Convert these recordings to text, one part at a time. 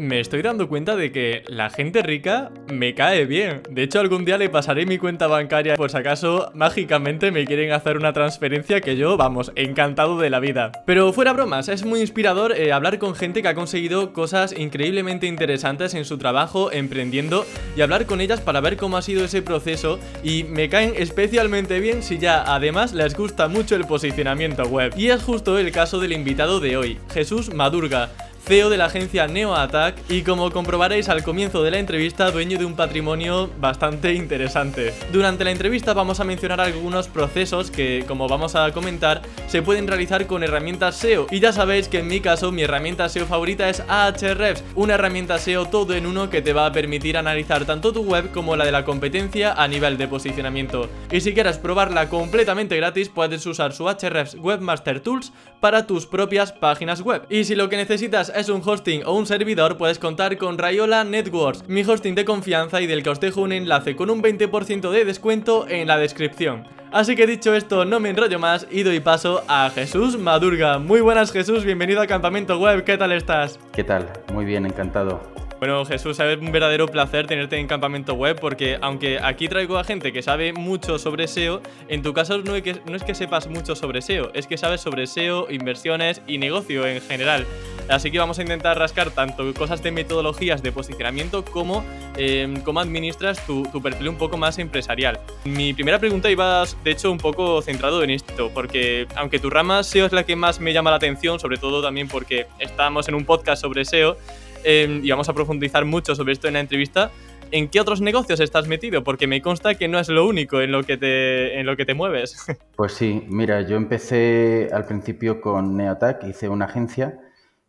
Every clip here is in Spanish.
Me estoy dando cuenta de que la gente rica me cae bien. De hecho, algún día le pasaré mi cuenta bancaria por si acaso mágicamente me quieren hacer una transferencia que yo, vamos, encantado de la vida. Pero fuera bromas, es muy inspirador eh, hablar con gente que ha conseguido cosas increíblemente interesantes en su trabajo, emprendiendo, y hablar con ellas para ver cómo ha sido ese proceso. Y me caen especialmente bien si ya además les gusta mucho el posicionamiento web. Y es justo el caso del invitado de hoy, Jesús Madurga. CEO de la agencia NeoAttack y como comprobaréis al comienzo de la entrevista, dueño de un patrimonio bastante interesante. Durante la entrevista vamos a mencionar algunos procesos que, como vamos a comentar, se pueden realizar con herramientas SEO. Y ya sabéis que en mi caso mi herramienta SEO favorita es Ahrefs, una herramienta SEO todo en uno que te va a permitir analizar tanto tu web como la de la competencia a nivel de posicionamiento. Y si quieres probarla completamente gratis, puedes usar su Ahrefs Webmaster Tools para tus propias páginas web. Y si lo que necesitas es un hosting o un servidor, puedes contar con Rayola Networks, mi hosting de confianza y del que os dejo un enlace con un 20% de descuento en la descripción. Así que dicho esto, no me enrollo más y doy paso a Jesús Madurga. Muy buenas Jesús, bienvenido a Campamento Web, ¿qué tal estás? ¿Qué tal? Muy bien, encantado. Bueno, Jesús, es un verdadero placer tenerte en Campamento Web porque aunque aquí traigo a gente que sabe mucho sobre SEO, en tu caso no es, que, no es que sepas mucho sobre SEO, es que sabes sobre SEO, inversiones y negocio en general. Así que vamos a intentar rascar tanto cosas de metodologías de posicionamiento como em, cómo administras tu, tu, perfil un poco más empresarial. Mi primera pregunta iba, de hecho, un poco centrado en esto, porque aunque tu rama SEO es la que más me llama la atención, sobre todo también porque estamos en un podcast sobre SEO, eh, y vamos a profundizar mucho sobre esto en la entrevista. ¿En qué otros negocios estás metido? Porque me consta que no es lo único en lo que te, en lo que te mueves. Pues sí, mira, yo empecé al principio con Neotac, hice una agencia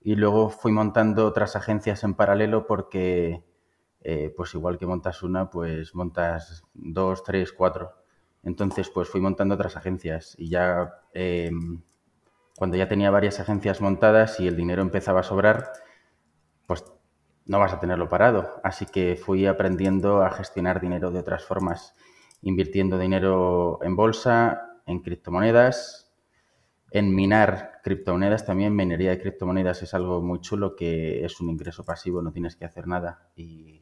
y luego fui montando otras agencias en paralelo porque, eh, pues igual que montas una, pues montas dos, tres, cuatro. Entonces, pues fui montando otras agencias y ya eh, cuando ya tenía varias agencias montadas y el dinero empezaba a sobrar, pues no vas a tenerlo parado. Así que fui aprendiendo a gestionar dinero de otras formas, invirtiendo dinero en bolsa, en criptomonedas, en minar criptomonedas también. Minería de criptomonedas es algo muy chulo que es un ingreso pasivo, no tienes que hacer nada y,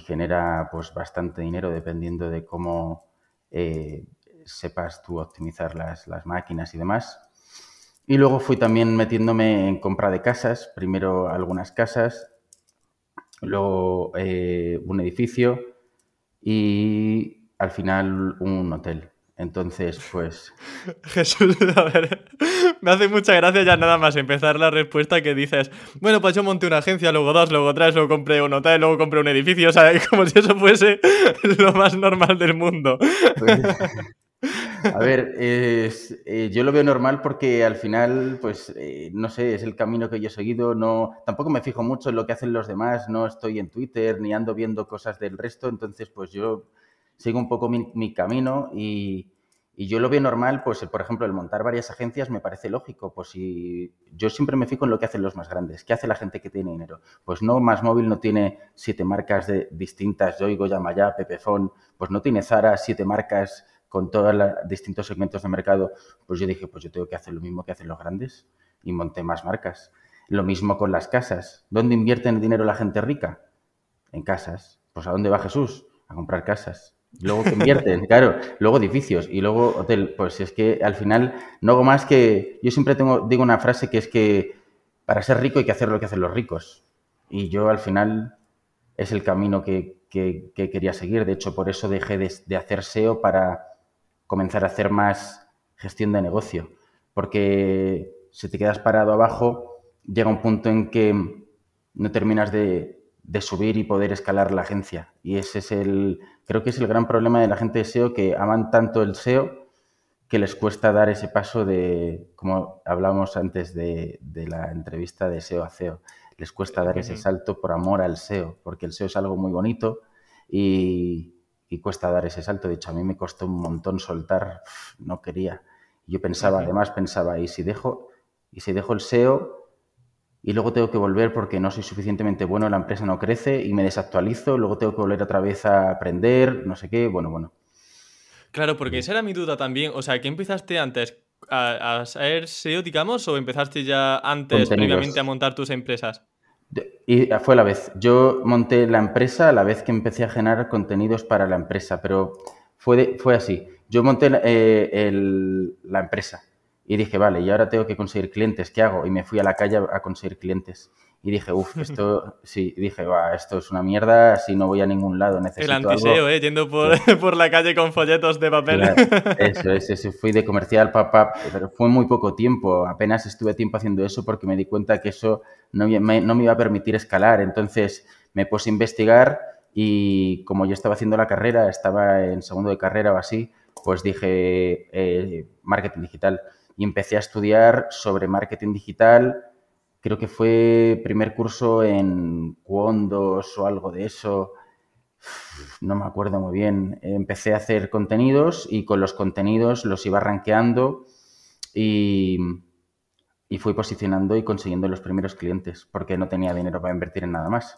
genera pues bastante dinero dependiendo de cómo eh, sepas tú optimizar las, las máquinas y demás. Y luego fui también metiéndome en compra de casas, primero algunas casas, luego eh, un edificio y al final un hotel. Entonces, pues... Jesús, a ver, me hace mucha gracia ya nada más empezar la respuesta que dices, bueno, pues yo monté una agencia, luego dos, luego tres, luego compré un hotel, luego compré un edificio, o sea, como si eso fuese lo más normal del mundo. Pues, a ver, eh, yo lo veo normal porque al final, pues, eh, no sé, es el camino que yo he seguido. No, tampoco me fijo mucho en lo que hacen los demás. No estoy en Twitter ni ando viendo cosas del resto. Entonces, pues yo sigo un poco mi, camino y, yo lo veo normal. Pues, por ejemplo, el montar varias agencias me parece lógico. Pues si yo siempre me fijo en lo que hacen los más grandes. ¿Qué hace la gente que tiene dinero? Pues no, Más Móvil no tiene siete marcas de, distintas. Yoigo, Yamaya, Pepefon. Pues no tiene Zara siete marcas con todos los distintos segmentos de mercado, pues yo dije, pues yo tengo que hacer lo mismo que hacen los grandes y monté más marcas. Lo mismo con las casas. ¿Dónde invierte el dinero la gente rica? En casas. Pues ¿a dónde va Jesús? A comprar casas. Luego que invierten, claro, luego edificios y luego hotel. Pues es que al final no hago más que. Yo siempre tengo, digo una frase que es que para ser rico hay que hacer lo que hacen los ricos. Y yo al final es el camino que, quería seguir. De hecho, por eso dejé de hacer SEO para comenzar a hacer más gestión de negocio. Porque si te quedas parado abajo, llega un punto en que no terminas de, subir y poder escalar la agencia. Y ese es el, creo que es el gran problema de la gente de SEO, que aman tanto el SEO que les cuesta dar ese paso de, como hablamos antes de, la entrevista de SEO a SEO, les cuesta dar ese salto por amor al SEO, porque el SEO es algo muy bonito y, y cuesta dar ese salto. De hecho, a mí me costó un montón soltar, no quería. Yo pensaba, además pensaba, ¿y si dejo, y si dejo el SEO, y luego tengo que volver porque no soy suficientemente bueno, la empresa no crece y me desactualizo, luego tengo que volver otra vez a aprender, no sé qué, bueno, bueno. Claro, porque esa era mi duda también. O sea, ¿qué empezaste antes? ¿A, ser SEO, digamos, o empezaste ya antes, previamente, a montar tus empresas? Y fue a la vez. Yo monté la empresa a la vez que empecé a generar contenidos para la empresa, pero fue, fue así. Yo monté eh, la empresa y dije, vale, y ahora tengo que conseguir clientes, ¿qué hago? Y me fui a la calle a conseguir clientes. Y dije, uff, esto, sí, dije, va, esto es una mierda, así no voy a ningún lado, necesito El antiseo, ¿eh? Yendo por, por, la calle con folletos de papel. eso, eso, eso, fui de comercial, papá, pero fue muy poco tiempo, apenas estuve tiempo haciendo eso porque me di cuenta que eso no me, no me iba a permitir escalar, entonces me puse a investigar y como yo estaba haciendo la carrera, estaba en segundo de carrera o así, pues dije eh, marketing digital y empecé a estudiar sobre marketing digital. Creo que fue primer curso en Quondos o algo de eso. No me acuerdo muy bien. Empecé a hacer contenidos y con los contenidos los iba rankeando y, y fui posicionando y consiguiendo los primeros clientes porque no tenía dinero para invertir en nada más.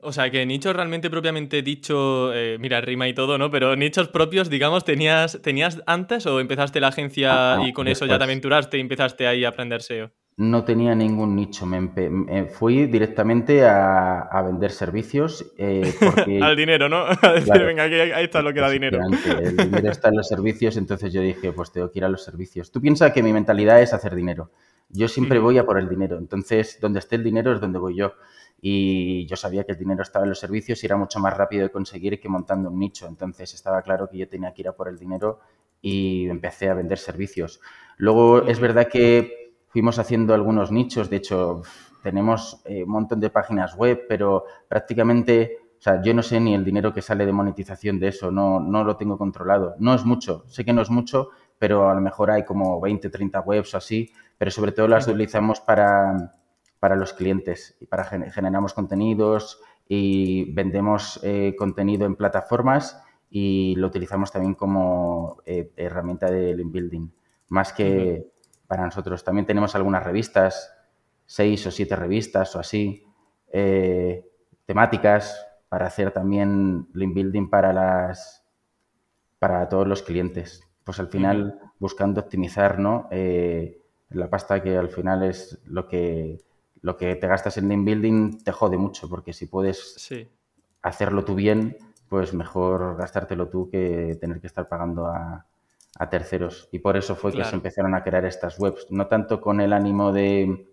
O sea, que nichos realmente propiamente dicho, eh, mira, rima y todo, ¿no? Pero nichos propios, digamos, ¿tenías, tenías antes o empezaste la agencia ah, y con eso ya te aventuraste y empezaste ahí a aprender SEO? No tenía ningún nicho, me, fui directamente a, vender servicios. Eh, Al dinero, ¿no? A decir, venga, ahí está lo que da dinero. El dinero está en los servicios, entonces yo dije, pues tengo que ir a los servicios. Tú piensas que mi mentalidad es hacer dinero. Yo siempre voy a por el dinero, entonces donde esté el dinero es donde voy yo y yo sabía que el dinero estaba en los servicios y era mucho más rápido de conseguir que montando un nicho. Entonces estaba claro que yo tenía que ir a por el dinero y empecé a vender servicios. Luego es verdad que fuimos haciendo algunos nichos, de hecho tenemos eh, un montón de páginas web, pero prácticamente, o sea, yo no sé ni el dinero que sale de monetización de eso, no, no lo tengo controlado. No es mucho, sé que no es mucho, pero a lo mejor hay como 20, 30 webs o así, pero sobre todo las utilizamos para para los clientes y para generamos contenidos y vendemos eh, contenido en plataformas y lo utilizamos también como eh, herramienta de link building, más que para nosotros. También tenemos algunas revistas, seis o siete revistas o así, eh, temáticas para hacer también link building para las para todos los clientes. Pues al final buscando optimizar ¿no? la pasta que al final es lo que lo que te gastas en link building te jode mucho, porque si puedes hacerlo tú bien, pues mejor gastártelo tú que tener que estar pagando a, terceros. Y por eso fue que se empezaron a crear estas webs, no tanto con el ánimo de,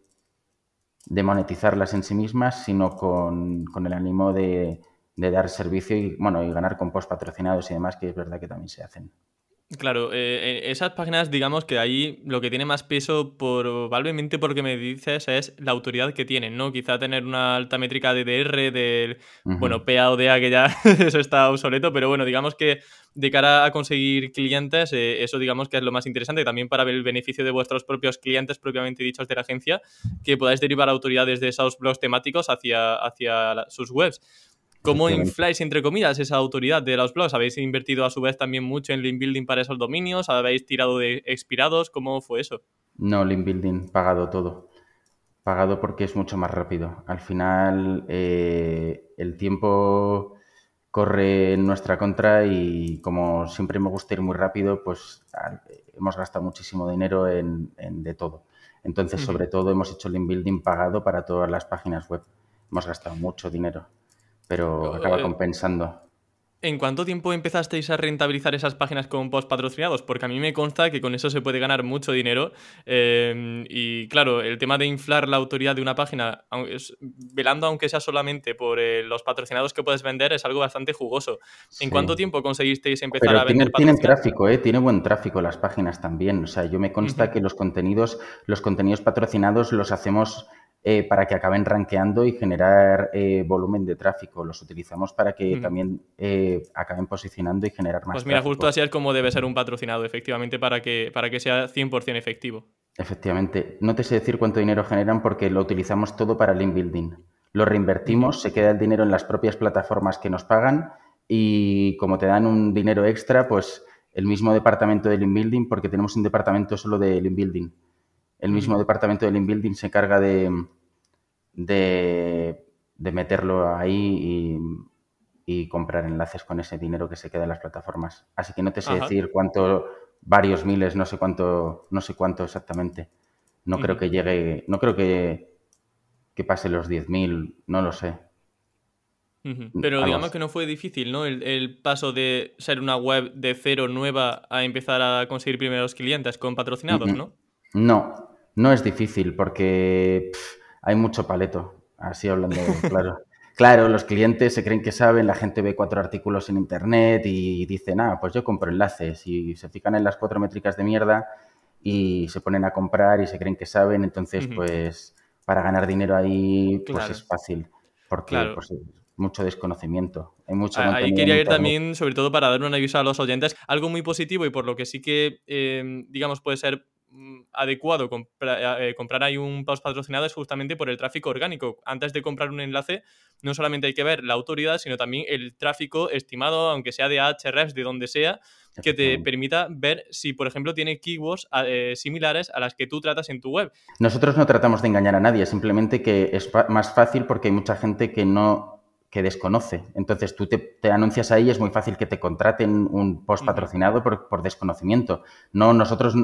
de monetizarlas en sí mismas, sino con, el ánimo de, de, dar servicio y, bueno, y ganar con post patrocinados y demás, que es verdad que también se hacen. Claro, eh, eh, esas páginas, digamos que ahí lo que tiene más peso, probablemente porque me dices, es la autoridad que tienen, ¿no? Quizá tener una alta métrica de DR, del, bueno, PA o DA, que ya eso está obsoleto, pero bueno, digamos que de cara a conseguir clientes, eh, eso digamos que es lo más interesante, también para ver el beneficio de vuestros propios clientes, propiamente dichos de la agencia, que podáis derivar autoridades de esos blogs temáticos hacia, hacia sus webs. ¿Cómo infláis, entre comillas, esa autoridad de los blogs? ¿Habéis invertido a su vez también mucho en link building para esos dominios? ¿Habéis tirado de expirados? ¿Cómo fue eso? No, link building, pagado todo. Pagado porque es mucho más rápido. Al final, eh, el tiempo corre en nuestra contra y como siempre me gusta ir muy rápido, pues hemos gastado muchísimo dinero en, de todo. Entonces, sobre todo, hemos hecho link building pagado para todas las páginas web. Hemos gastado mucho dinero pero acaba eh, compensando. ¿En cuánto tiempo empezasteis a rentabilizar esas páginas con post patrocinados? Porque a mí me consta que con eso se puede ganar mucho dinero. Em, y claro, el tema de inflar la autoridad de una página, velando aunque sea solamente por eh, los patrocinados que puedes vender, es algo bastante jugoso. ¿En cuánto tiempo conseguisteis empezar a vender? Tienen, tienen tráfico, ¿eh? Tiene buen tráfico las páginas también. O sea, yo me consta que los contenidos, los contenidos patrocinados los hacemos eh, para que acaben rankeando y generar eh, volumen de tráfico. Los utilizamos para que también eh, acaben posicionando y generar más. Pues mira, justo así es como debe ser un patrocinado, efectivamente, para que, para que sea 100% efectivo. Efectivamente. No te sé decir cuánto dinero generan porque lo utilizamos todo para link building. Lo reinvertimos, se queda el dinero en las propias plataformas que nos pagan y como te dan un dinero extra, pues el mismo departamento de link building, porque tenemos un departamento solo de link building el mismo departamento de Link Building se encarga de, de, meterlo ahí y, comprar enlaces con ese dinero que se queda en las plataformas. Así que no te sé decir cuánto, varios miles, no sé cuánto, no sé cuánto exactamente. No creo que llegue, no creo que, que pase los 10.000, no lo sé. Pero digamos que no fue difícil, ¿no? El, paso de ser una web de cero nueva a empezar a conseguir primeros clientes con patrocinados, ¿no? No, no es difícil porque hay mucho paleto, así hablando claro. Claro, los clientes se creen que saben, la gente ve cuatro artículos en internet y dicen, ah, pues yo compro enlaces y se fijan en las cuatro métricas de mierda y se ponen a comprar y se creen que saben, entonces pues para ganar dinero ahí pues es fácil porque pues, mucho desconocimiento. Hay mucho Ahí quería ir también, sobre todo para dar una aviso a los oyentes, algo muy positivo y por lo que sí que, eh, digamos, puede ser mm, adecuado eh, comprar ahí un post patrocinado es justamente por el tráfico orgánico. Antes de comprar un enlace, no solamente hay que ver la autoridad, sino también el tráfico estimado, aunque sea de Ahrefs, de donde sea, que te permita ver si, por ejemplo, tiene keywords eh, similares a las que tú tratas en tu web. Nosotros no tratamos de engañar a nadie, simplemente que es más fácil porque hay mucha gente que no que desconoce. Entonces tú te, anuncias ahí, es muy fácil que te contraten un post patrocinado por, desconocimiento. No, nosotros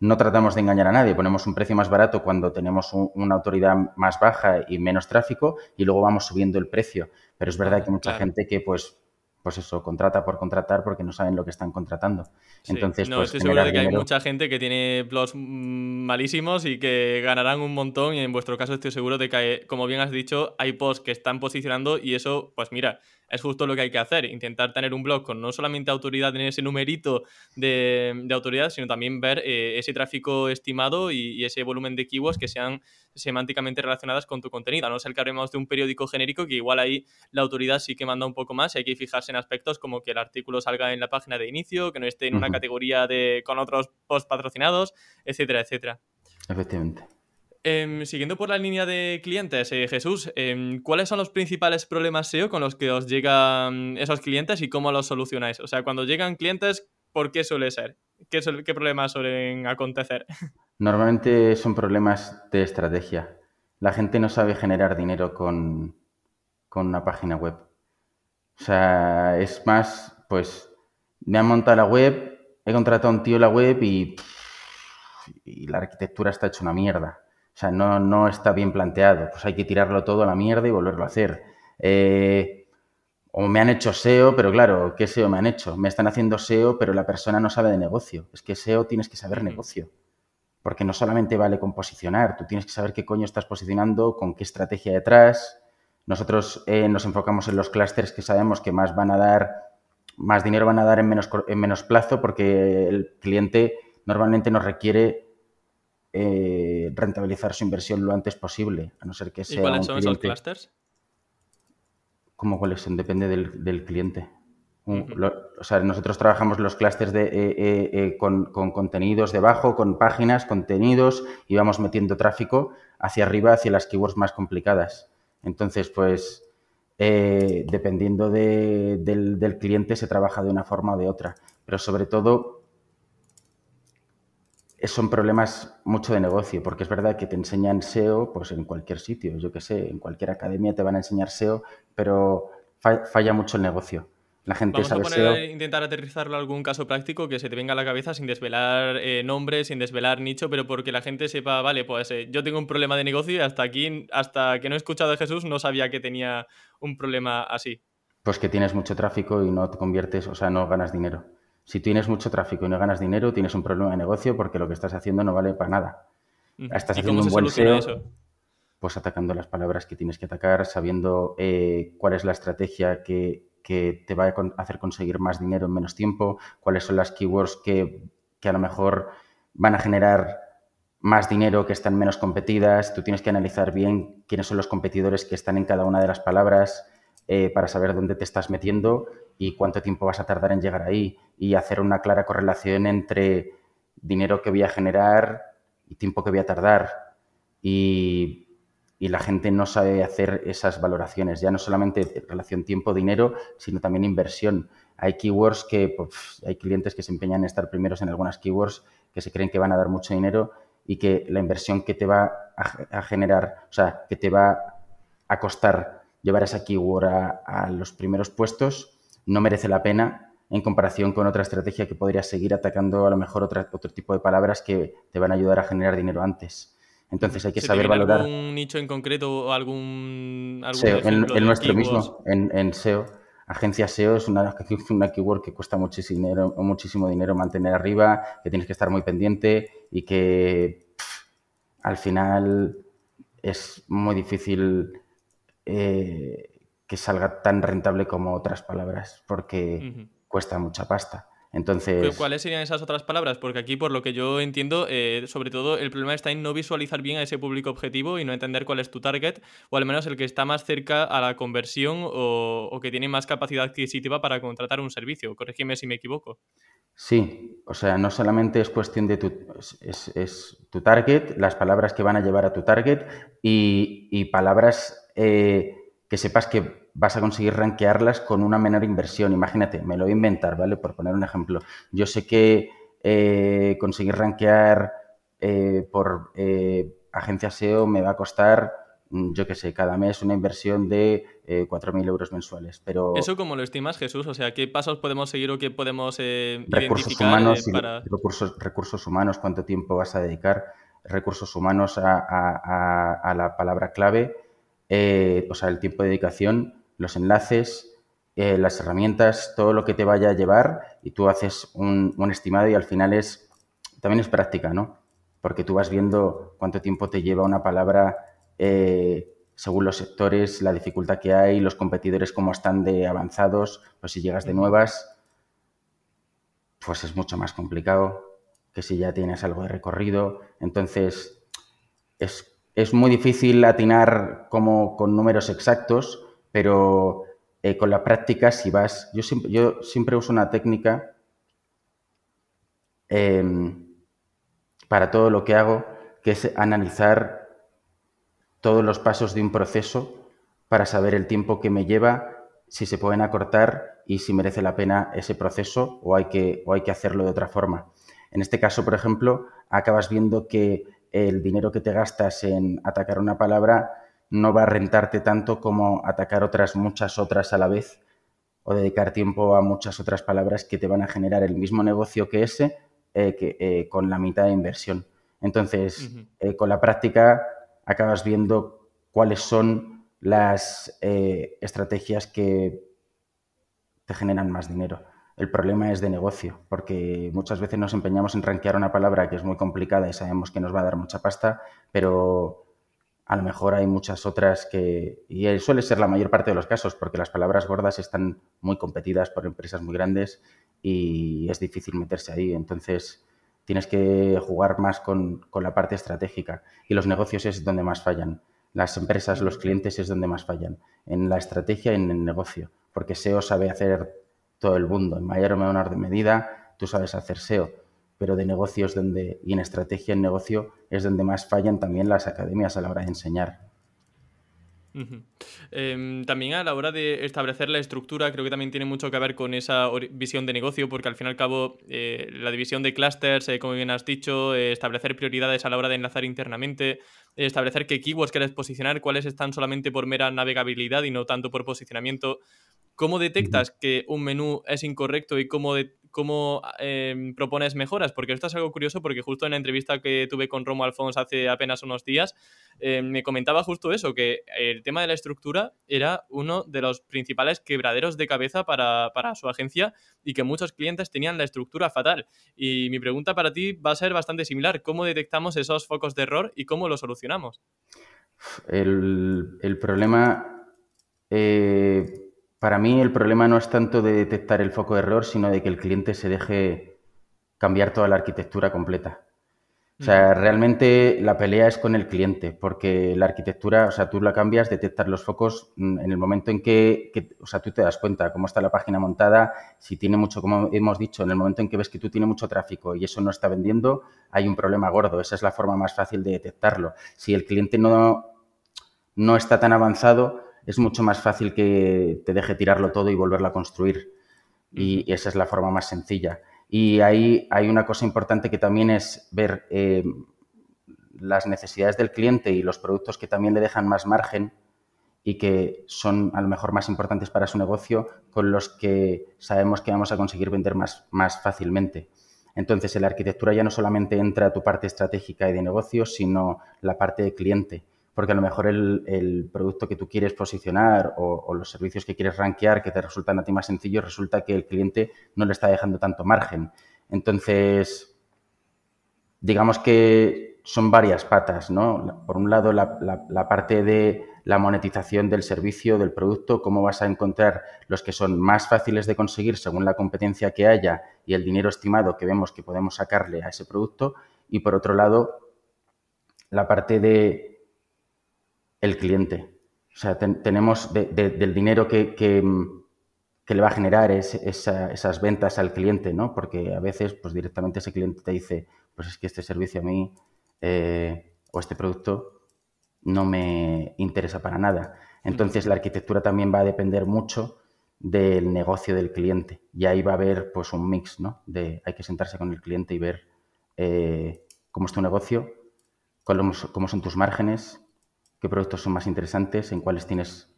no tratamos de engañar a nadie, ponemos un precio más barato cuando tenemos una autoridad más baja y menos tráfico y luego vamos subiendo el precio. Pero es verdad que mucha gente que pues pues eso, contrata por contratar porque no saben lo que están contratando. Entonces, no, pues, estoy seguro de que hay mucha gente que tiene blogs malísimos y que ganarán un montón y en vuestro caso estoy seguro de que, como bien has dicho, hay posts que están posicionando y eso, pues mira, es justo lo que hay que hacer, intentar tener un blog con no solamente autoridad, tener ese numerito de, autoridad, sino también ver eh, ese tráfico estimado y, ese volumen de keywords que sean semánticamente relacionadas con tu contenido. A no ser que hablemos de un periódico genérico, que igual ahí la autoridad sí que manda un poco más y hay que fijarse en aspectos como que el artículo salga en la página de inicio, que no esté en una categoría de, con otros post patrocinados, etcétera, etcétera. Efectivamente. Em, siguiendo por la línea de clientes, eh, Jesús, em, ¿cuáles son los principales problemas SEO con los que os llegan esos clientes y cómo los solucionáis? O sea, cuando llegan clientes, ¿por qué suele ser? ¿Qué, problemas suelen acontecer? Normalmente son problemas de estrategia. La gente no sabe generar dinero con, una página web. O sea, es más, pues, me han montado la web, he contratado a un tío la web y, y la arquitectura está hecha una mierda o sea, no, no está bien planteado. Pues hay que tirarlo todo a la mierda y volverlo a hacer. Eh, o me han hecho SEO, pero claro, ¿qué SEO me han hecho? Me están haciendo SEO, pero la persona no sabe de negocio. Es que SEO tienes que saber negocio. Porque no solamente vale con posicionar, tú tienes que saber qué coño estás posicionando, con qué estrategia detrás. Nosotros eh, nos enfocamos en los clústeres que sabemos que más van a dar, más dinero van a dar en menos, en menos plazo, porque el cliente normalmente nos requiere eh, rentabilizar su inversión lo antes posible, a no ser que sea. ¿Y cuáles son esos clusters? ¿Cómo cuáles son? Depende del, cliente. o sea, nosotros trabajamos los clusters de, eh, eh, con, contenidos debajo, con páginas, contenidos, y vamos metiendo tráfico hacia arriba, hacia las keywords más complicadas. Entonces, pues, dependiendo del, del, cliente, se trabaja de una forma o de otra. Pero sobre todo, son problemas mucho de negocio, porque es verdad que te enseñan SEO pues en cualquier sitio, yo que sé, en cualquier academia te van a enseñar SEO, pero falla mucho el negocio. La gente Vamos sabe a poner, intentar aterrizarlo a algún caso práctico que se te venga a la cabeza sin desvelar eh, nombres, sin desvelar nicho, pero porque la gente sepa, vale, pues eh, yo tengo un problema de negocio y hasta aquí, hasta que no he escuchado de Jesús, no sabía que tenía un problema así. Pues que tienes mucho tráfico y no te conviertes, o sea, no ganas dinero. Si tienes mucho tráfico y no ganas dinero, tienes un problema de negocio porque lo que estás haciendo no vale para nada. Estás haciendo un buen SEO, eso? pues atacando las palabras que tienes que atacar, sabiendo eh, cuál es la estrategia que, te va a hacer conseguir más dinero en menos tiempo, cuáles son las keywords que, a lo mejor van a generar más dinero, que están menos competidas. Tú tienes que analizar bien quiénes son los competidores que están en cada una de las palabras eh, para saber dónde te estás metiendo y cuánto tiempo vas a tardar en llegar ahí y hacer una clara correlación entre dinero que voy a generar y tiempo que voy a tardar. Y, la gente no sabe hacer esas valoraciones, ya no solamente relación tiempo-dinero, sino también inversión. Hay keywords que, pues, hay clientes que se empeñan en estar primeros en algunas keywords que se creen que van a dar mucho dinero y que la inversión que te va a, a generar, o sea, que te va a costar llevar esa keyword a, los primeros puestos, no merece la pena en comparación con otra estrategia que podrías seguir atacando a lo mejor otra, otro tipo de palabras que te van a ayudar a generar dinero antes. Entonces hay que saber valorar. ¿Algún nicho en concreto o algún. SEO, en, nuestro mismo, en, SEO. Agencia SEO es una, una keyword que cuesta muchísimo dinero, muchísimo dinero mantener arriba, que tienes que estar muy pendiente y que al final es muy difícil eh, que salga tan rentable como otras palabras, porque cuesta mucha pasta. Entonces... ¿Cuáles serían esas otras palabras? Porque aquí, por lo que yo entiendo, eh, sobre todo el problema está en no visualizar bien a ese público objetivo y no entender cuál es tu target, o al menos el que está más cerca a la conversión o, que tiene más capacidad adquisitiva para contratar un servicio. Corrígeme si me equivoco. Sí, o sea, no solamente es cuestión de tu, es, tu target, las palabras que van a llevar a tu target y, palabras eh, que sepas que vas a conseguir rankearlas con una menor inversión. Imagínate, me lo voy a inventar, ¿vale? Por poner un ejemplo. Yo sé que eh, conseguir rankear eh, por eh, agencia SEO me va a costar, mm, yo qué sé, cada mes una inversión de 4.000 euros mensuales. Pero ¿Eso cómo lo estimas, Jesús? O sea, ¿qué pasos podemos seguir o qué podemos recursos humanos para... recursos, recursos humanos, cuánto tiempo vas a dedicar, recursos humanos a, la palabra clave, o sea, el tiempo de dedicación los enlaces, eh, las herramientas, todo lo que te vaya a llevar y tú haces un, estimado y al final es, también es práctica, ¿no? Porque tú vas viendo cuánto tiempo te lleva una palabra eh, según los sectores, la dificultad que hay, los competidores cómo están de avanzados, pues si llegas de nuevas, pues es mucho más complicado que si ya tienes algo de recorrido. Entonces, es, es muy difícil atinar como con números exactos, pero eh, con la práctica, si vas, yo siempre, yo siempre uso una técnica em, para todo lo que hago, que es analizar todos los pasos de un proceso para saber el tiempo que me lleva, si se pueden acortar y si merece la pena ese proceso o hay que, o hay que hacerlo de otra forma. En este caso, por ejemplo, acabas viendo que el dinero que te gastas en atacar una palabra no va a rentarte tanto como atacar otras muchas otras a la vez o dedicar tiempo a muchas otras palabras que te van a generar el mismo negocio que ese eh, que, eh, con la mitad de inversión. Entonces, eh, con la práctica acabas viendo cuáles son las estrategias que te generan más dinero. El problema es de negocio, porque muchas veces nos empeñamos en rankear una palabra que es muy complicada y sabemos que nos va a dar mucha pasta, pero a lo mejor hay muchas otras que, y suele ser la mayor parte de los casos, porque las palabras gordas están muy competidas por empresas muy grandes y es difícil meterse ahí. Entonces, tienes que jugar más con, la parte estratégica y los negocios es donde más fallan. Las empresas, los clientes es donde más fallan, en la estrategia y en el negocio, porque SEO sabe hacer todo el mundo, en mayor o menor medida tú sabes hacer SEO, pero de negocios donde, y en estrategia en negocio es donde más fallan también las academias a la hora de enseñar. Em, también a la hora de establecer la estructura, creo que también tiene mucho que ver con esa visión de negocio, porque al fin y al cabo eh, la división de clusters, eh, como bien has dicho, eh, establecer prioridades a la hora de enlazar internamente, establecer qué keywords quieres posicionar, cuáles están solamente por mera navegabilidad y no tanto por posicionamiento. ¿Cómo detectas que un menú es incorrecto y cómo, de, cómo em, propones mejoras, porque esto es algo curioso porque justo en la entrevista que tuve con Romo Alfons hace apenas unos días, em, me comentaba justo eso, que el tema de la estructura era uno de los principales quebraderos de cabeza para, su agencia y que muchos clientes tenían la estructura fatal. Y mi pregunta para ti va a ser bastante similar, ¿cómo detectamos esos focos de error y cómo los solucionamos? El, problema... Eh, para mí el problema no es tanto de detectar el foco de error, sino de que el cliente se deje cambiar toda la arquitectura completa. O sea, realmente la pelea es con el cliente, porque la arquitectura, o sea, tú la cambias, detectas los focos mm, en el momento en que, o sea, tú te das cuenta cómo está la página montada, si tiene mucho, como hemos dicho, en el momento en que ves que tú tienes mucho tráfico y eso no está vendiendo, hay un problema gordo. Esa es la forma más fácil de detectarlo. Si el cliente no, no está tan avanzado, es mucho más fácil que te deje tirarlo todo y volverlo a construir. Y, esa es la forma más sencilla. Y ahí hay una cosa importante que también es ver eh, las necesidades del cliente y los productos que también le dejan más margen y que son a lo mejor más importantes para su negocio, con los que sabemos que vamos a conseguir vender más, más fácilmente. Entonces, en la arquitectura ya no solamente entra tu parte estratégica y de negocio, sino la parte de cliente porque a lo mejor el, producto que tú quieres posicionar o, los servicios que quieres rankear que te resultan a ti más sencillos, resulta que el cliente no le está dejando tanto margen. Entonces, digamos que son varias patas, ¿no? Por un lado, la, parte de la monetización del servicio, del producto, cómo vas a encontrar los que son más fáciles de conseguir según la competencia que haya y el dinero estimado que vemos que podemos sacarle a ese producto. Y por otro lado, la parte de el cliente. O sea, tenemos del dinero que, que, le va a generar esas ventas al cliente, ¿no? Porque a veces, pues directamente ese cliente te dice, pues es que este servicio a mí eh, o este producto no me interesa para nada. Entonces, la arquitectura también va a depender mucho del negocio del cliente. Y ahí va a haber, pues, un mix, ¿no? De hay que sentarse con el cliente y ver eh, cómo es tu negocio, cómo son tus márgenes, qué productos son más interesantes, en cuáles tienes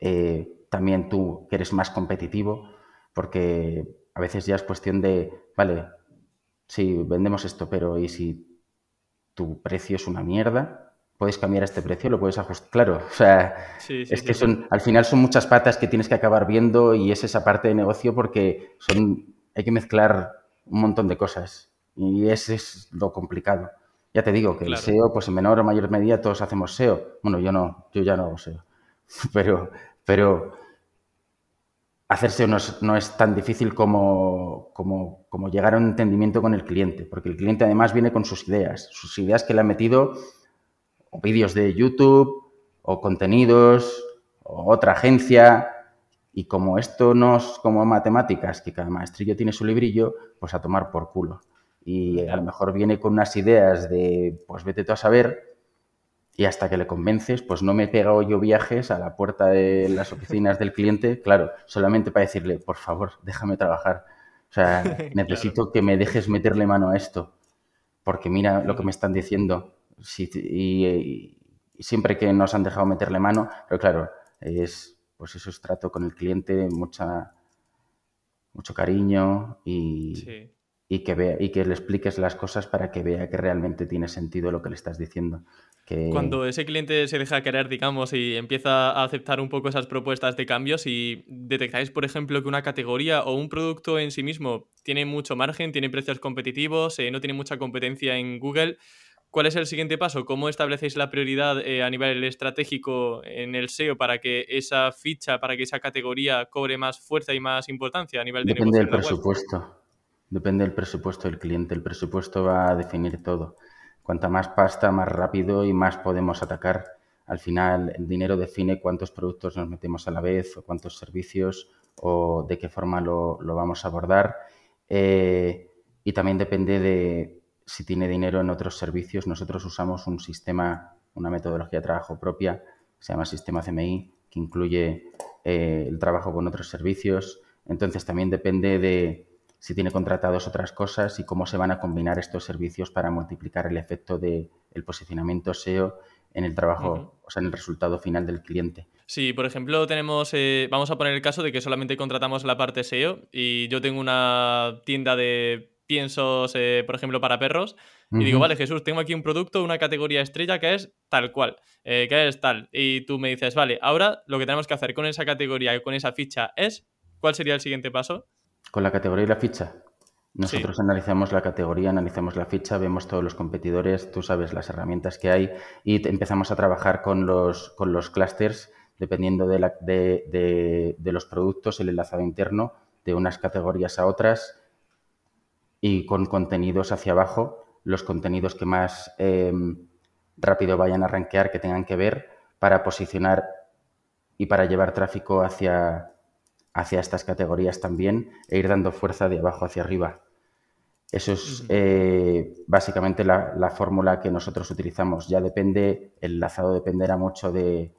eh, también tú que eres más competitivo, porque a veces ya es cuestión de, vale, sí, vendemos esto, pero ¿y si tu precio es una mierda? Puedes cambiar este precio, lo puedes ajustar. Claro, o sea, es que son, al final son muchas patas que tienes que acabar viendo y es esa parte de negocio porque son, hay que mezclar un montón de cosas y ese es lo complicado. Ya te digo que el SEO, pues en menor o mayor medida todos hacemos SEO. Bueno, yo no, yo ya no hago SEO. Pero, pero hacer SEO no es, tan difícil como, como, como, llegar a un entendimiento con el cliente, porque el cliente además viene con sus ideas, sus ideas que le han metido o vídeos de YouTube o contenidos o otra agencia. Y como esto no es como matemáticas, que cada maestrillo tiene su librillo, pues a tomar por culo y a lo mejor viene con unas ideas de, pues vete tú a saber, y hasta que le convences, pues no me he pegado yo viajes a la puerta de las oficinas del cliente, claro, solamente para decirle, por favor, déjame trabajar. O sea, necesito que me dejes meterle mano a esto, porque mira lo que me están diciendo. y, siempre que nos han dejado meterle mano, pero claro, es, pues eso es trato con el cliente, mucha, mucho cariño y, y que, vea, y que le expliques las cosas para que vea que realmente tiene sentido lo que le estás diciendo. Que... Cuando ese cliente se deja querer, digamos, y empieza a aceptar un poco esas propuestas de cambios y detectáis, por ejemplo, que una categoría o un producto en sí mismo tiene mucho margen, tiene precios competitivos, eh, no tiene mucha competencia en Google, ¿cuál es el siguiente paso? ¿Cómo establecéis la prioridad eh, a nivel estratégico en el SEO para que esa ficha, para que esa categoría cobre más fuerza y más importancia a nivel de Depende del presupuesto. Depende del presupuesto del cliente. El presupuesto va a definir todo. Cuanta más pasta, más rápido y más podemos atacar. Al final, el dinero define cuántos productos nos metemos a la vez o cuántos servicios o de qué forma lo, vamos a abordar. Eh, y también depende de si tiene dinero en otros servicios. Nosotros usamos un sistema, una metodología de trabajo propia, se llama Sistema CMI, que incluye eh, el trabajo con otros servicios. Entonces, también depende de si tiene contratados otras cosas y cómo se van a combinar estos servicios para multiplicar el efecto del posicionamiento SEO en el trabajo, o sea, en el resultado final del cliente. Sí, por ejemplo, tenemos, eh, vamos a poner el caso de que solamente contratamos la parte SEO y yo tengo una tienda de piensos, eh, por ejemplo, para perros. Y digo, vale, Jesús, tengo aquí un producto, una categoría estrella que es tal cual, eh, que es tal. Y tú me dices, vale, ahora lo que tenemos que hacer con esa categoría y con esa ficha es, ¿cuál sería el siguiente paso? Con la categoría y la ficha. Nosotros analizamos la categoría, analizamos la ficha, vemos todos los competidores, tú sabes las herramientas que hay y empezamos a trabajar con los, con los clusters dependiendo de, la, de, los productos, el enlazado interno de unas categorías a otras y con contenidos hacia abajo, los contenidos que más em, rápido vayan a rankear, que tengan que ver para posicionar y para llevar tráfico hacia, hacia estas categorías también e ir dando fuerza de abajo hacia arriba. Eso es eh, básicamente la, fórmula que nosotros utilizamos. Ya depende, el lazado dependerá mucho de,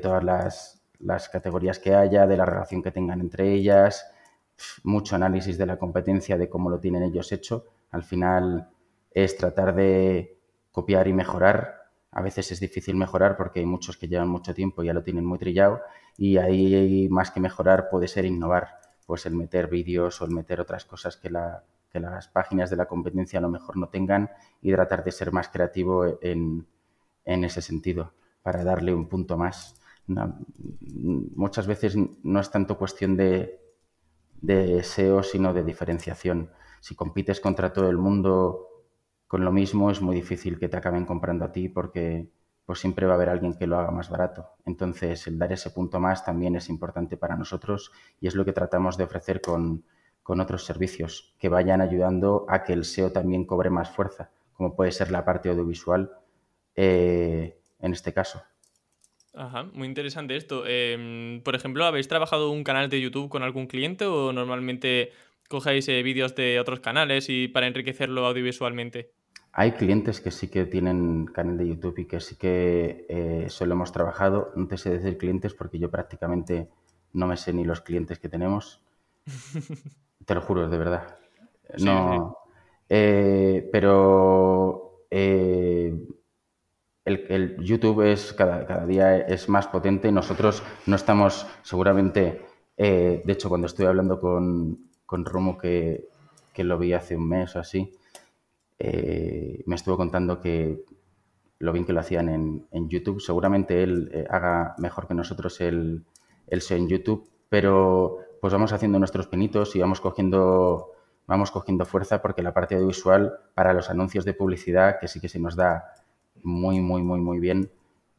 todas las, categorías que haya, de la relación que tengan entre ellas, mucho análisis de la competencia, de cómo lo tienen ellos hecho. Al final es tratar de copiar y mejorar. a veces es difícil mejorar porque hay muchos que llevan mucho tiempo y ya lo tienen muy trillado y ahí más que mejorar puede ser innovar, pues el meter vídeos o el meter otras cosas que, las páginas de la competencia a lo mejor no tengan y tratar de ser más creativo en, ese sentido para darle un punto más. muchas veces no es tanto cuestión de, de SEO, sino de diferenciación. Si compites contra todo el mundo con lo mismo es muy difícil que te acaben comprando a ti porque pues siempre va a haber alguien que lo haga más barato. Entonces, el dar ese punto más también es importante para nosotros y es lo que tratamos de ofrecer con, otros servicios que vayan ayudando a que el SEO también cobre más fuerza, como puede ser la parte audiovisual eh, en este caso. Ajá, muy interesante esto. Em, por ejemplo, ¿habéis trabajado un canal de YouTube con algún cliente o normalmente cogéis eh, vídeos de otros canales y para enriquecerlo audiovisualmente? Hay clientes que sí que tienen canal de YouTube y que sí que eh, solo hemos trabajado. No te sé decir clientes porque yo prácticamente no me sé ni los clientes que tenemos. te lo juro, de verdad. no. Eh, pero eh, el, YouTube es cada, cada, día es más potente. Nosotros no estamos seguramente. de hecho, cuando estoy hablando con, con Romo, que, que lo vi hace un mes o así, eh, me estuvo contando que lo bien que lo hacían en, YouTube. Seguramente él eh, haga mejor que nosotros el, el SEO en YouTube, pero pues vamos haciendo nuestros pinitos y vamos cogiendo, vamos cogiendo fuerza porque la parte audiovisual para los anuncios de publicidad, que sí que se nos da muy, muy, muy, muy bien,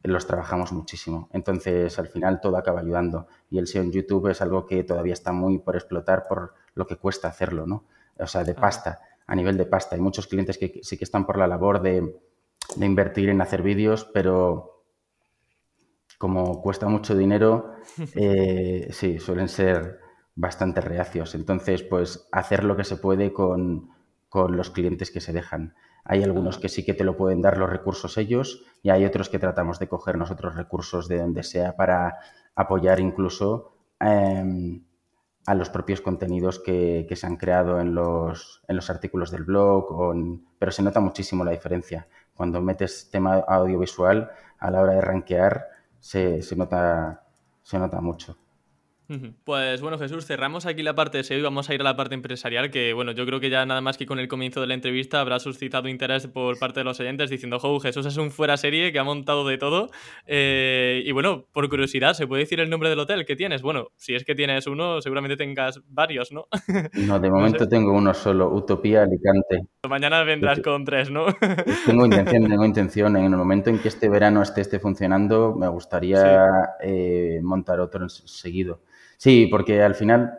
los trabajamos muchísimo. Entonces, al final todo acaba ayudando. Y el SEO en YouTube es algo que todavía está muy por explotar por lo que cuesta hacerlo, ¿no? O sea, de pasta a nivel de pasta. Hay muchos clientes que sí que están por la labor de, invertir en hacer vídeos, pero como cuesta mucho dinero, eh, sí, suelen ser bastante reacios. Entonces, pues hacer lo que se puede con, los clientes que se dejan. Hay algunos que sí que te lo pueden dar los recursos ellos y hay otros que tratamos de coger nosotros recursos de donde sea para apoyar incluso em, a los propios contenidos que, se han creado en los, en los artículos del blog, pero se nota muchísimo la diferencia. Cuando metes tema audiovisual, a la hora de rankear, se, se, nota, se nota mucho. Pues bueno, Jesús, cerramos aquí la parte de SEO y vamos a ir a la parte empresarial, que bueno, yo creo que ya nada más que con el comienzo de la entrevista habrá suscitado interés por parte de los oyentes diciendo, jo, Jesús es un fuera serie que ha montado de todo. Eh, y bueno, por curiosidad, ¿se puede decir el nombre del hotel que tienes? Bueno, si es que tienes uno, seguramente tengas varios, ¿no? No, de momento tengo uno solo, Utopía Alicante. Mañana vendrás con tres, ¿no? Tengo intención, tengo intención. En el momento en que este verano esté, esté funcionando, me gustaría eh, montar otro seguido. Sí, porque al final,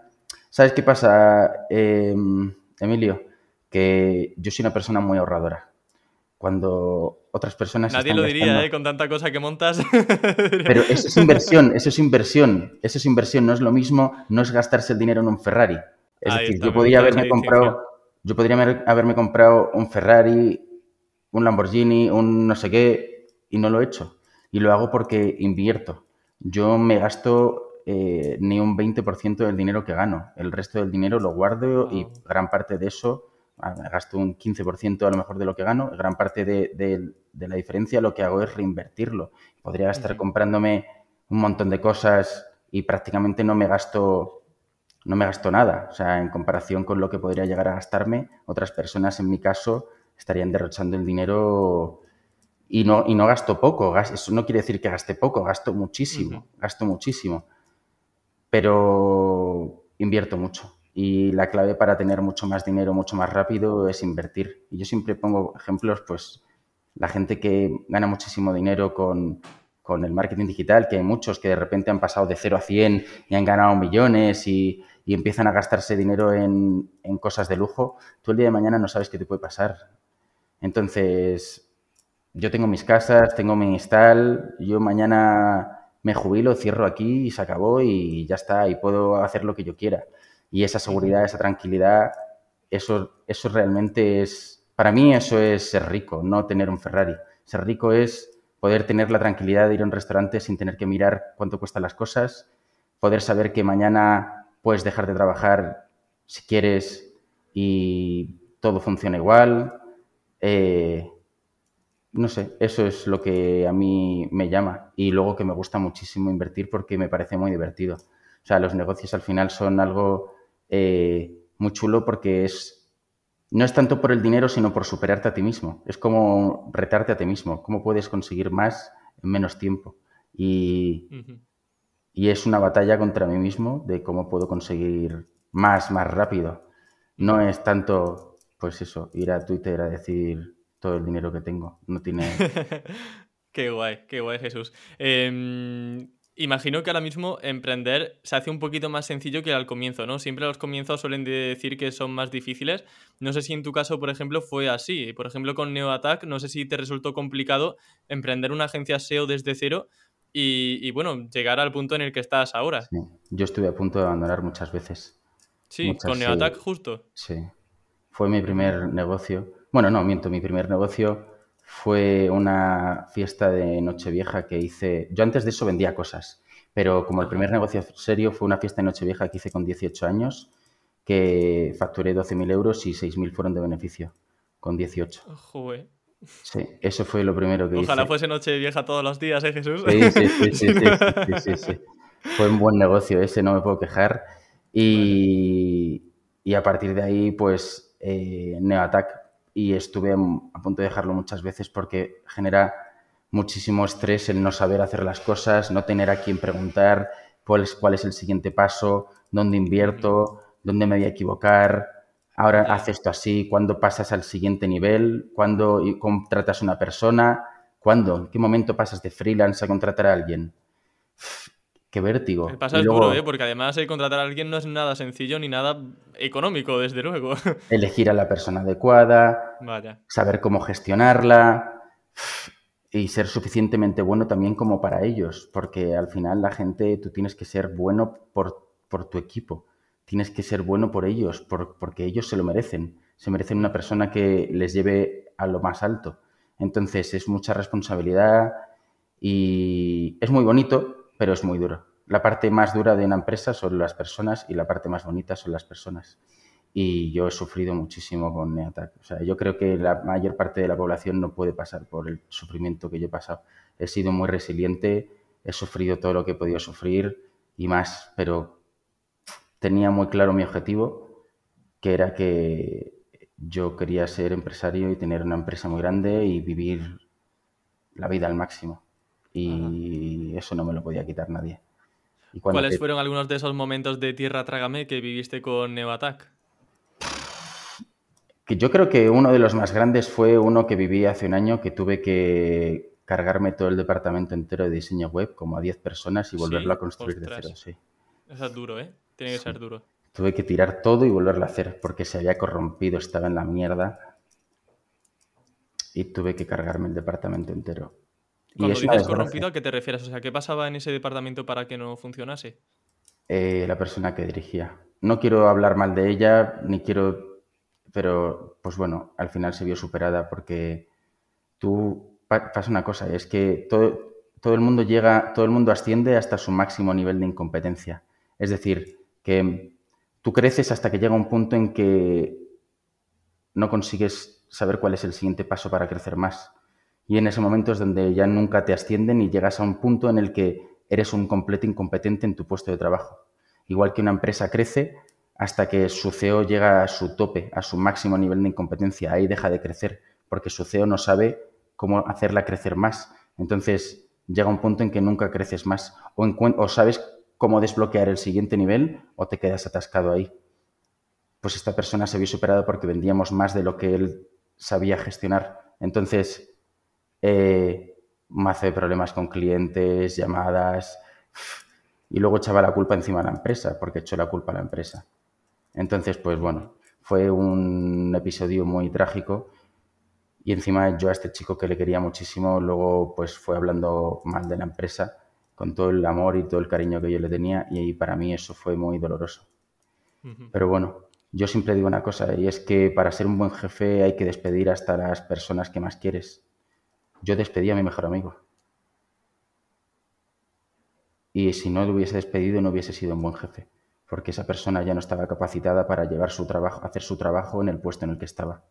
¿sabes qué pasa, em, Emilio? Que yo soy una persona muy ahorradora. Cuando otras personas... Nadie lo diría, ¿eh? Con tanta cosa que montas. Pero eso es inversión, eso es inversión, eso es inversión, no es lo mismo, no es gastarse el dinero en un Ferrari. Es decir, yo podría haberme comprado, yo podría haberme comprado un Ferrari, un Lamborghini, un no sé qué, y no lo he hecho. Y lo hago porque invierto. Yo me gasto eh, ni un 20% del dinero que gano. El resto del dinero lo guardo y gran parte de eso, ah, gasto un 15% a lo mejor de lo que gano, gran parte de, la diferencia lo que hago es reinvertirlo. Podría estar comprándome un montón de cosas y prácticamente no me gasto no me gasto nada. O sea, en comparación con lo que podría llegar a gastarme, otras personas en mi caso estarían derrochando el dinero y no, y no gasto poco. Eso no quiere decir que gaste poco, gasto muchísimo, gasto muchísimo pero invierto mucho. Y la clave para tener mucho más dinero, mucho más rápido, es invertir. Y yo siempre pongo ejemplos, pues la gente que gana muchísimo dinero con, el marketing digital, que hay muchos que de repente han pasado de 0 a 100 y han ganado millones y, empiezan a gastarse dinero en, en, cosas de lujo, tú el día de mañana no sabes qué te puede pasar. Entonces, yo tengo mis casas, tengo mi tal, yo mañana me jubilo, cierro aquí y se acabó y ya está, y puedo hacer lo que yo quiera. Y esa seguridad, esa tranquilidad, eso, eso realmente es, para mí eso es ser rico, no tener un Ferrari. Ser rico es poder tener la tranquilidad de ir a un restaurante sin tener que mirar cuánto cuestan las cosas, poder saber que mañana puedes dejar de trabajar si quieres y todo funciona igual. Eh, no sé, eso es lo que a mí me llama. Y luego que me gusta muchísimo invertir porque me parece muy divertido. O sea, los negocios al final son algo eh, muy chulo porque es no es tanto por el dinero, sino por superarte a ti mismo. Es como retarte a ti mismo. ¿Cómo puedes conseguir más en menos tiempo? Y, y es una batalla contra mí mismo de cómo puedo conseguir más, más rápido. No es tanto, pues eso, ir a Twitter a decir todo el dinero que tengo. No tiene... qué guay, qué guay Jesús. Eh, Imagino que ahora mismo emprender se hace un poquito más sencillo que al comienzo, ¿no? Siempre los comienzos suelen decir que son más difíciles. No sé si en tu caso, por ejemplo, fue así. Por ejemplo, con NeoAttack, no sé si te resultó complicado emprender una agencia SEO desde cero y, bueno, llegar al punto en el que estás ahora. Sí. Yo estuve a punto de abandonar muchas veces. Sí, con NeoAttack justo. Sí. Fue mi primer negocio. Bueno, no, miento, mi primer negocio fue una fiesta de Nochevieja que hice. Yo antes de eso vendía cosas, pero como el primer negocio serio fue una fiesta de Nochevieja que hice con 18 años, que facturé 12.000 euros y 6.000 fueron de beneficio, con 18. Joder. Sí, eso fue lo primero que hice. Ojalá fuese Nochevieja todos los días, ¿eh, Jesús? Sí, sí, sí, sí, sí, sí, Fue un buen negocio ese, no me puedo quejar. Y, y a partir de ahí, pues, eh, Neoattack y estuve a punto de dejarlo muchas veces porque genera muchísimo estrés el no saber hacer las cosas, no tener a quién preguntar cuál es, cuál es el siguiente paso, dónde invierto, dónde me voy a equivocar, ahora haces esto así, cuándo pasas al siguiente nivel, cuándo contratas a una persona, cuándo, en qué momento pasas de freelance a contratar a alguien qué vértigo. El pasa duro, ¿eh? porque además el contratar a alguien no es nada sencillo ni nada económico, desde luego. Elegir a la persona adecuada, saber cómo gestionarla y ser suficientemente bueno también como para ellos, porque al final la gente, tú tienes que ser bueno por, por tu equipo, tienes que ser bueno por ellos, por, porque ellos se lo merecen, se merecen una persona que les lleve a lo más alto. Entonces es mucha responsabilidad y es muy bonito, pero es muy duro. La parte más dura de una empresa son las personas y la parte más bonita son las personas. Y yo he sufrido muchísimo con Neatac. O sea, yo creo que la mayor parte de la población no puede pasar por el sufrimiento que yo he pasado. He sido muy resiliente, he sufrido todo lo que he podido sufrir y más, pero tenía muy claro mi objetivo, que era que yo quería ser empresario y tener una empresa muy grande y vivir la vida al máximo y eso no me lo podía quitar nadie. ¿Cuáles fueron algunos de esos momentos de tierra trágame que viviste con Neoattack? Que yo creo que uno de los más grandes fue uno que viví hace un año que tuve que cargarme todo el departamento entero de diseño web, como a 10 personas, y volverlo a construir de cero. Sí. Eso es duro, ¿eh? Tiene que ser duro. Tuve que tirar todo y volverlo a hacer porque se había corrompido, estaba en la mierda. Y tuve que cargarme el departamento entero. Cuando dices corrompido, ¿a qué te refieres? O sea, ¿qué pasaba en ese departamento para que no funcionase? Eh, la persona que dirigía. No quiero hablar mal de ella, ni quiero. Pero, pues bueno, al final se vio superada porque tú. Pasa una cosa, es que todo, todo el mundo llega, todo el mundo asciende hasta su máximo nivel de incompetencia. Es decir, que tú creces hasta que llega un punto en que no consigues saber cuál es el siguiente paso para crecer más. Y en ese momento es donde ya nunca te ascienden y llegas a un punto en el que eres un completo incompetente en tu puesto de trabajo. Igual que una empresa crece hasta que su CEO llega a su tope, a su máximo nivel de incompetencia. Ahí deja de crecer porque su CEO no sabe cómo hacerla crecer más. Entonces llega un punto en que nunca creces más o, o sabes cómo desbloquear el siguiente nivel o te quedas atascado ahí. Pues esta persona se vio superada porque vendíamos más de lo que él sabía gestionar. Entonces, eh, mazo de problemas con clientes, llamadas, y luego echaba la culpa encima de la empresa, porque echó la culpa a la empresa. Entonces, pues bueno, fue un episodio muy trágico y encima yo a este chico que le quería muchísimo, luego pues fue hablando mal de la empresa con todo el amor y todo el cariño que yo le tenía y para mí eso fue muy doloroso. Pero bueno, yo siempre digo una cosa y es que para ser un buen jefe hay que despedir hasta las personas que más quieres yo despedí a mi mejor amigo. Y si no lo hubiese despedido, no hubiese sido un buen jefe, porque esa persona ya no estaba capacitada para llevar su trabajo, hacer su trabajo en el puesto en el que estaba.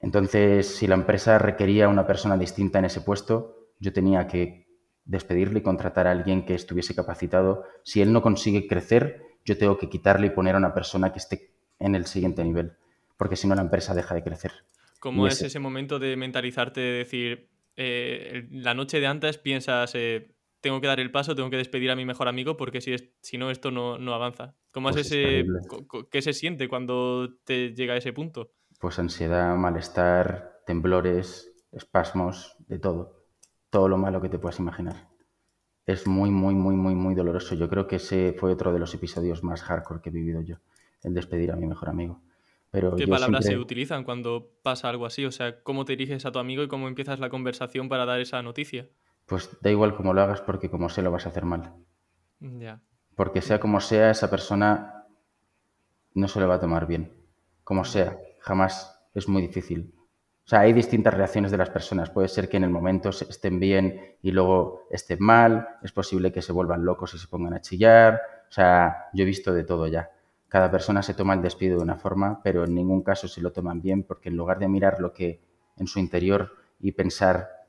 Entonces, si la empresa requería una persona distinta en ese puesto, yo tenía que despedirle y contratar a alguien que estuviese capacitado. Si él no consigue crecer, yo tengo que quitarle y poner a una persona que esté en el siguiente nivel, porque si no la empresa deja de crecer. ¿Cómo es ese... momento de mentalizarte, de decir, eh, la noche de antes piensas, eh, tengo que dar el paso, tengo que despedir a mi mejor amigo porque si, es, si no esto no, no avanza? ¿Cómo es pues ese, qué se siente cuando te llega a ese punto? Pues ansiedad, malestar, temblores, espasmos, de todo. Todo lo malo que te puedas imaginar. Es muy, muy, muy, muy, muy doloroso. Yo creo que ese fue otro de los episodios más hardcore que he vivido yo, el despedir a mi mejor amigo. Pero ¿Qué palabras se utilizan cuando pasa algo así? O sea, ¿cómo te diriges a tu amigo y cómo empiezas la conversación para dar esa noticia? Pues da igual cómo lo hagas porque como sé lo vas a hacer mal. Ya. Porque sea como sea, esa persona no se le va a tomar bien. Como sea jamás es muy difícil. O sea, hay distintas reacciones de las personas. Puede ser que en el momento estén bien y luego estén mal. Es posible que se vuelvan locos y se pongan a chillar. O sea, yo he visto de todo ya. Cada persona se toma el despido de una forma, pero en ningún caso se lo toman bien porque en lugar de mirar lo que en su interior y pensar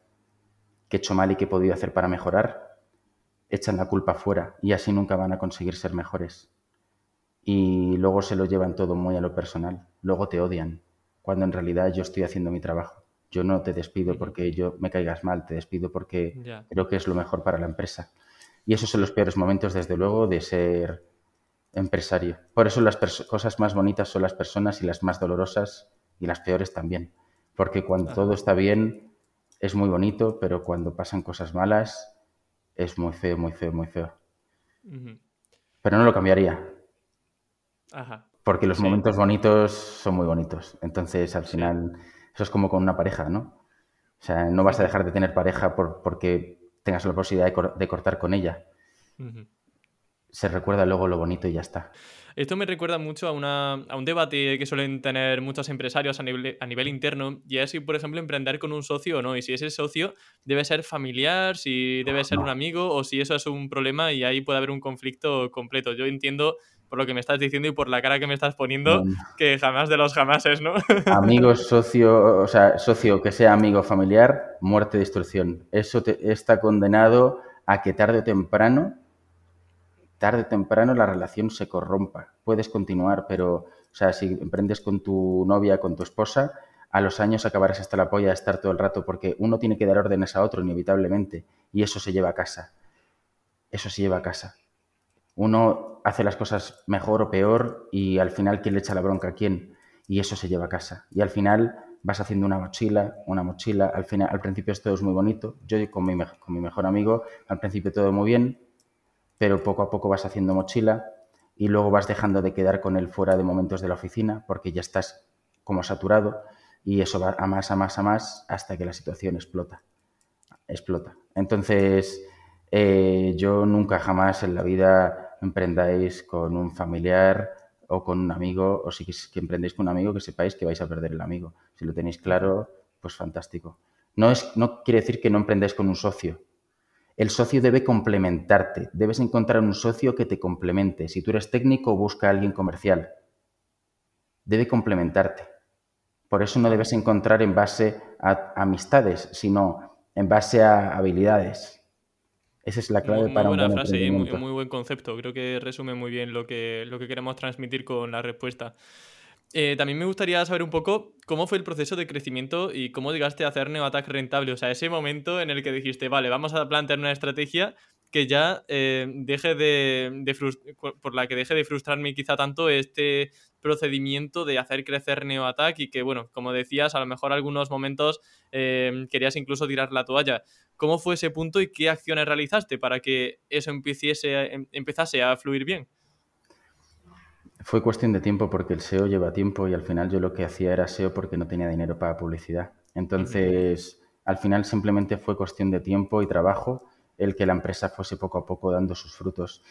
qué he hecho mal y qué he podido hacer para mejorar, echan la culpa fuera y así nunca van a conseguir ser mejores y luego se lo llevan todo muy a lo personal. Luego te odian, cuando en realidad yo estoy haciendo mi trabajo. Yo no te despido porque yo me caigas mal, te despido porque creo que es lo mejor para la empresa. Y esos son los peores momentos, desde luego, de ser empresario. Por eso las cosas más bonitas son las personas y las más dolorosas y las peores también. Porque cuando todo está bien es muy bonito, pero cuando pasan cosas malas es muy feo, muy feo, muy feo. Pero no lo cambiaría. Porque los momentos bonitos son muy bonitos. Entonces, al final, eso es como con una pareja, ¿no? O sea, no vas a dejar de tener pareja por, porque tengas la posibilidad de, cortar con ella. Se recuerda luego lo bonito y ya está. Esto me recuerda mucho a, una, a un debate que suelen tener muchos empresarios a nivel, a nivel interno, y es si, por ejemplo, emprender con un socio o no, y si ese socio debe ser familiar, si debe ser un amigo, o si eso es un problema y ahí puede haber un conflicto completo. Yo entiendo por lo que me estás diciendo y por la cara que me estás poniendo, que jamás de los jamases, ¿no? Amigo, socio, o sea, socio que sea amigo familiar, muerte, destrucción. Eso está condenado a que tarde o temprano, tarde o temprano la relación se corrompa. Puedes continuar, pero, o sea, si emprendes con tu novia, con tu esposa, a los años acabarás hasta la polla de estar todo el rato, porque uno tiene que dar órdenes a otro, inevitablemente, y eso se lleva a casa. Eso se lleva a casa uno hace las cosas mejor o peor y al final quién le echa la bronca a quién y eso se lleva a casa. Y al final vas haciendo una mochila, una mochila, al, final, al principio todo es muy bonito, yo con mi, con mi mejor amigo, al principio todo muy bien, pero poco a poco vas haciendo mochila y luego vas dejando de quedar con él fuera de momentos de la oficina porque ya estás como saturado y eso va a más, a más, a más hasta que la situación explota. Explota. Entonces, eh, yo nunca jamás en la vida emprendáis con un familiar o con un amigo, o si que emprendéis con un amigo, que sepáis que vais a perder el amigo. Si lo tenéis claro, pues fantástico. No, es, no quiere decir que no emprendáis con un socio. El socio debe complementarte. Debes encontrar un socio que te complemente. Si tú eres técnico, busca a alguien comercial. Debe complementarte. Por eso no debes encontrar en base a amistades, sino en base a habilidades. Esa es la clave para buena un frase y muy, muy, buen concepto. Creo que resume muy bien lo que, lo que queremos transmitir con la respuesta. Eh, también me gustaría saber un poco cómo fue el proceso de crecimiento y cómo llegaste a hacer NeoAttack rentable. O sea, ese momento en el que dijiste, vale, vamos a plantear una estrategia que ya eh, deje de, por la que deje de frustrarme quizá tanto este procedimiento de hacer crecer NeoAttack y que, bueno, como decías, a lo mejor algunos momentos eh, querías incluso tirar la toalla. ¿Cómo fue ese punto y qué acciones realizaste para que eso em, empezase a fluir bien? Fue cuestión de tiempo porque el SEO lleva tiempo y al final yo lo que hacía era SEO porque no tenía dinero para publicidad. Entonces, al final simplemente fue cuestión de tiempo y trabajo el que la empresa fuese poco a poco dando sus frutos.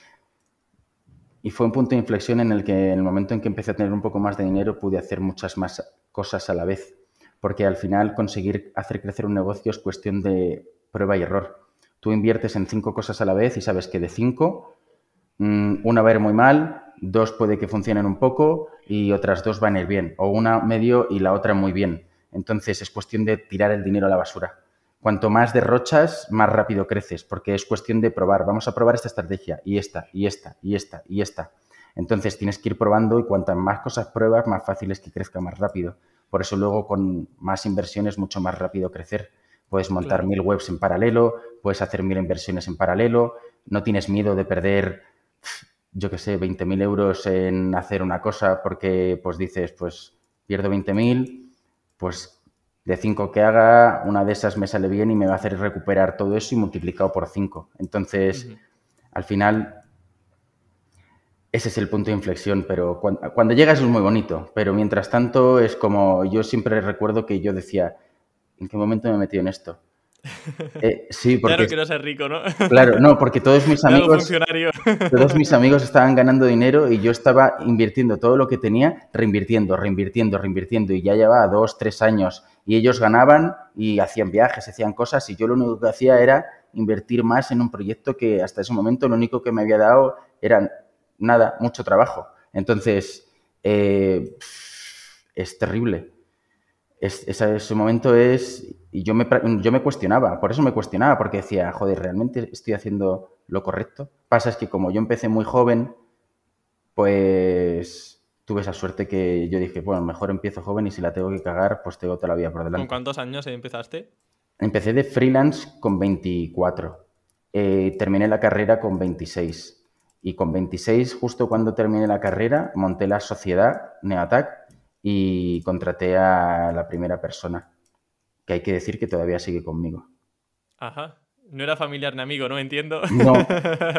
Y fue un punto de inflexión en el que en el momento en que empecé a tener un poco más de dinero pude hacer muchas más cosas a la vez. Porque al final conseguir hacer crecer un negocio es cuestión de prueba y error. Tú inviertes en cinco cosas a la vez y sabes que de cinco, una va a ir muy mal, dos puede que funcionen un poco y otras dos van a ir bien. O una medio y la otra muy bien. Entonces es cuestión de tirar el dinero a la basura. Cuanto más derrochas, más rápido creces, porque es cuestión de probar. Vamos a probar esta estrategia y esta, y esta, y esta, y esta. Entonces tienes que ir probando y cuantas más cosas pruebas, más fácil es que crezca más rápido. Por eso luego con más inversiones es mucho más rápido crecer. Puedes montar mil webs en paralelo, puedes hacer mil inversiones en paralelo, no tienes miedo de perder, yo qué sé, 20.000 euros en hacer una cosa porque pues dices, pues pierdo 20.000, pues de 5 que haga, una de esas me sale bien y me va a hacer recuperar todo eso y multiplicado por 5. Entonces, al final, ese es el punto de inflexión, pero cuando, cuando llegas es muy bonito, pero mientras tanto es como, yo siempre recuerdo que yo decía, ¿en qué momento me he metido en esto? Eh, sí, porque... Claro, quiero ser rico, ¿no? Claro, no, porque todos mis amigos... todos mis amigos estaban ganando dinero y yo estaba invirtiendo todo lo que tenía, reinvirtiendo, reinvirtiendo, reinvirtiendo y ya llevaba dos, tres años y ellos ganaban y hacían viajes, hacían cosas y yo lo único que hacía era invertir más en un proyecto que hasta ese momento lo único que me había dado era nada, mucho trabajo. Entonces, eh, es terrible ese, momento es... Y yo me, yo me cuestionaba, por eso me cuestionaba, porque decía, joder, ¿realmente estoy haciendo lo correcto? Pasa es que como yo empecé muy joven, pues tuve esa suerte que yo dije, bueno, mejor empiezo joven y si la tengo que cagar, pues tengo toda la vida por delante. ¿Con cuántos años empezaste? Empecé de freelance con 24. Eh, terminé la carrera con 26. Y con 26, justo cuando terminé la carrera, monté la sociedad Neatac y contraté a la primera persona, que hay que decir que todavía sigue conmigo. Ajá. No era familiar ni amigo, ¿no? Entiendo. No,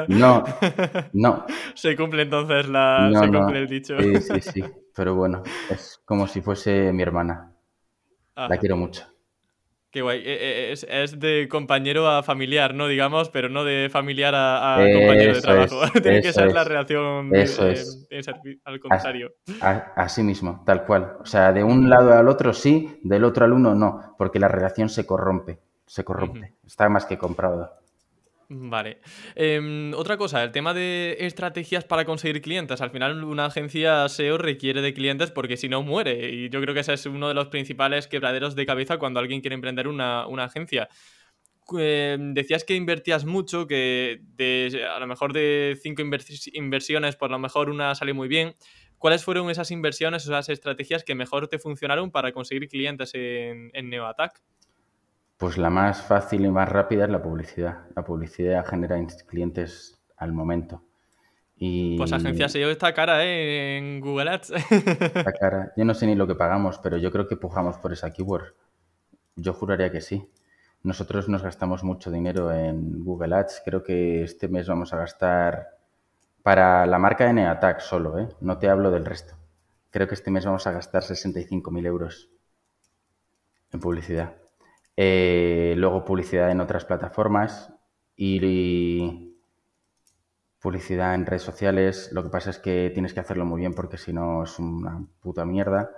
no, no. Se cumple entonces la... se cumple el dicho. Sí, sí, sí. Pero bueno, es como si fuese mi hermana. La quiero mucho. Qué guay. E, e, es, de compañero a familiar, ¿no? Digamos, pero no de familiar a, compañero de trabajo. Tiene que ser la relación al contrario. Así, mismo, tal cual. O sea, de un lado al otro sí, del otro al uno no, porque la relación se corrompe. Se corrompe. Está más que comprado. Vale. Em, otra cosa, el tema de estrategias para conseguir clientes. Al final, una agencia SEO requiere de clientes porque si no muere. Y yo creo que ese es uno de los principales quebraderos de cabeza cuando alguien quiere emprender una, agencia. Em, decías que invertías mucho, que a lo mejor de cinco inversiones, por lo mejor una sale muy bien. ¿Cuáles fueron esas inversiones, esas estrategias que mejor te funcionaron para conseguir clientes en, en NeoAttack? Pues la más fácil y más rápida es la publicidad. La publicidad genera clientes al momento. Y... Pues agencia SEO está cara, ¿eh? En Google Ads. Está cara. Yo no sé ni lo que pagamos, pero yo creo que pujamos por esa keyword. Yo juraría que sí. Nosotros nos gastamos mucho dinero en Google Ads. Creo que este mes vamos a gastar para la marca de Neatac solo, ¿eh? No te hablo del resto. Creo que este mes vamos a gastar 65.000 euros en publicidad. Eh, luego publicidad en otras plataformas y, publicidad en redes sociales. Lo que pasa es que tienes que hacerlo muy bien porque si no es una puta mierda.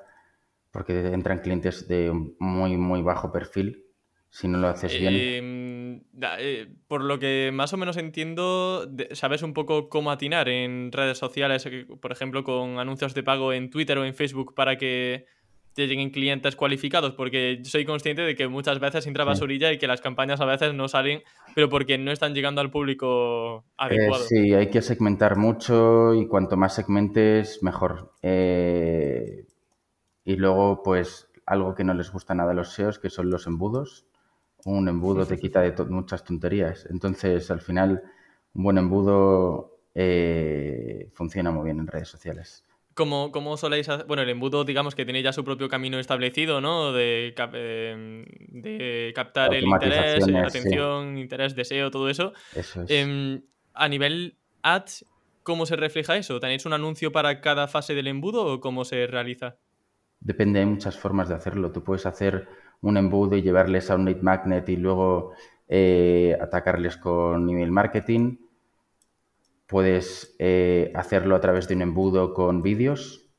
Porque entran clientes de muy, muy bajo perfil si no lo haces bien. Em, eh, por lo que más o menos entiendo, sabes un poco cómo atinar en redes sociales, por ejemplo, con anuncios de pago en Twitter o en Facebook para que te lleguen clientes cualificados, porque soy consciente de que muchas veces entra basurilla y que las campañas a veces no salen, pero porque no están llegando al público eh, adecuado. sí, hay que segmentar mucho y cuanto más segmentes, mejor. Eh, y luego, pues, algo que no les gusta nada a los SEOs, que son los embudos. Un embudo te quita de muchas tonterías. Entonces, al final, un buen embudo eh, funciona muy bien en redes sociales. ¿Cómo, ¿Cómo, soléis hacer? Bueno, el embudo, digamos que tiene ya su propio camino establecido, ¿no? De, de captar el interés, la atención, interés, deseo, todo eso. Eso es. Em, a nivel ads, ¿cómo se refleja eso? ¿Tenéis un anuncio para cada fase del embudo o cómo se realiza? Depende, hay muchas formas de hacerlo. Tú puedes hacer un embudo y llevarles a un lead magnet y luego eh, atacarles con email marketing Puedes eh, hacerlo a través de un embudo con vídeos.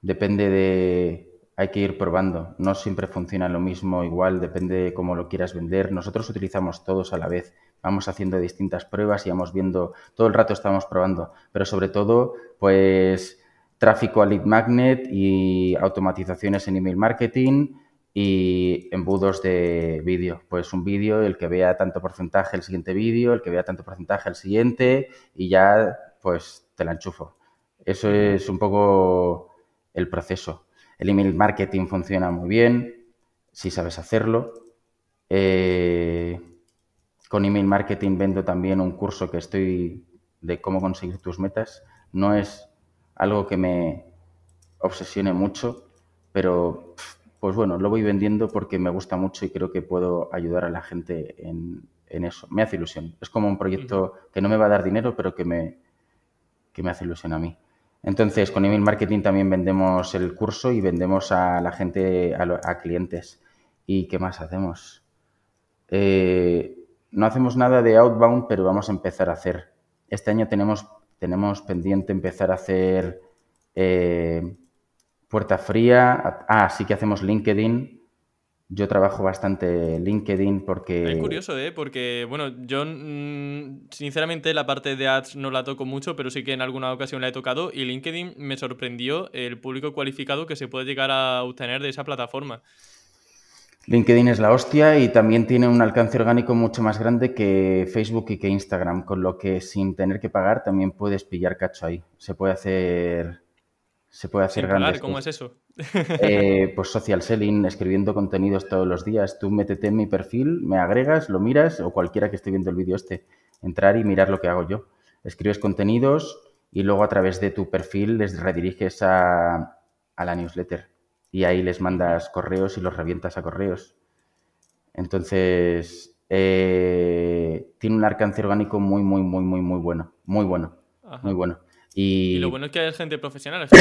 Depende de... Hay que ir probando. No siempre funciona lo mismo igual, depende de cómo lo quieras vender. Nosotros utilizamos todos a la vez. Vamos haciendo distintas pruebas y vamos viendo... Todo el rato estamos probando. Pero sobre todo, pues tráfico a lead magnet y automatizaciones en email marketing, y embudos de vídeo. Pues un vídeo, el que vea tanto porcentaje el siguiente vídeo, el que vea tanto porcentaje el siguiente y ya pues te la enchufo. Eso es un poco el proceso. El email marketing funciona muy bien si sabes hacerlo. Eh, con email marketing vendo también un curso que estoy de cómo conseguir tus metas. No es algo que me obsesione mucho, pero pues bueno, lo voy vendiendo porque me gusta mucho y creo que puedo ayudar a la gente en, eso. Me hace ilusión. Es como un proyecto que no me va a dar dinero, pero que me, que me hace ilusión a mí. Entonces, con email marketing también vendemos el curso y vendemos a la gente, a, clientes. ¿Y qué más hacemos? Eh, no hacemos nada de outbound, pero vamos a empezar a hacer. Este año tenemos, tenemos pendiente empezar a hacer eh, puerta fría. Ah, sí que hacemos LinkedIn. Yo trabajo bastante LinkedIn porque... Es curioso, ¿eh? Porque, bueno, yo mm, sinceramente la parte de ads no la toco mucho, pero sí que en alguna ocasión la he tocado y LinkedIn me sorprendió el público cualificado que se puede llegar a obtener de esa plataforma. LinkedIn es la hostia y también tiene un alcance orgánico mucho más grande que Facebook y que Instagram, con lo que sin tener que pagar también puedes pillar cacho ahí. Se puede hacer se puede hacer grandes. ¿Cómo es eso? Eh, pues social selling, escribiendo contenidos todos los días. Tú métete en mi perfil, me agregas, lo miras, o cualquiera que esté viendo el vídeo este, entrar y mirar lo que hago yo. Escribes contenidos y luego a través de tu perfil les rediriges a, la newsletter. Y ahí les mandas correos y los revientas a correos. Entonces, eh, tiene un alcance orgánico muy, muy, muy, muy, muy bueno. Muy bueno. Muy bueno. Y... lo bueno es que hay gente profesional, que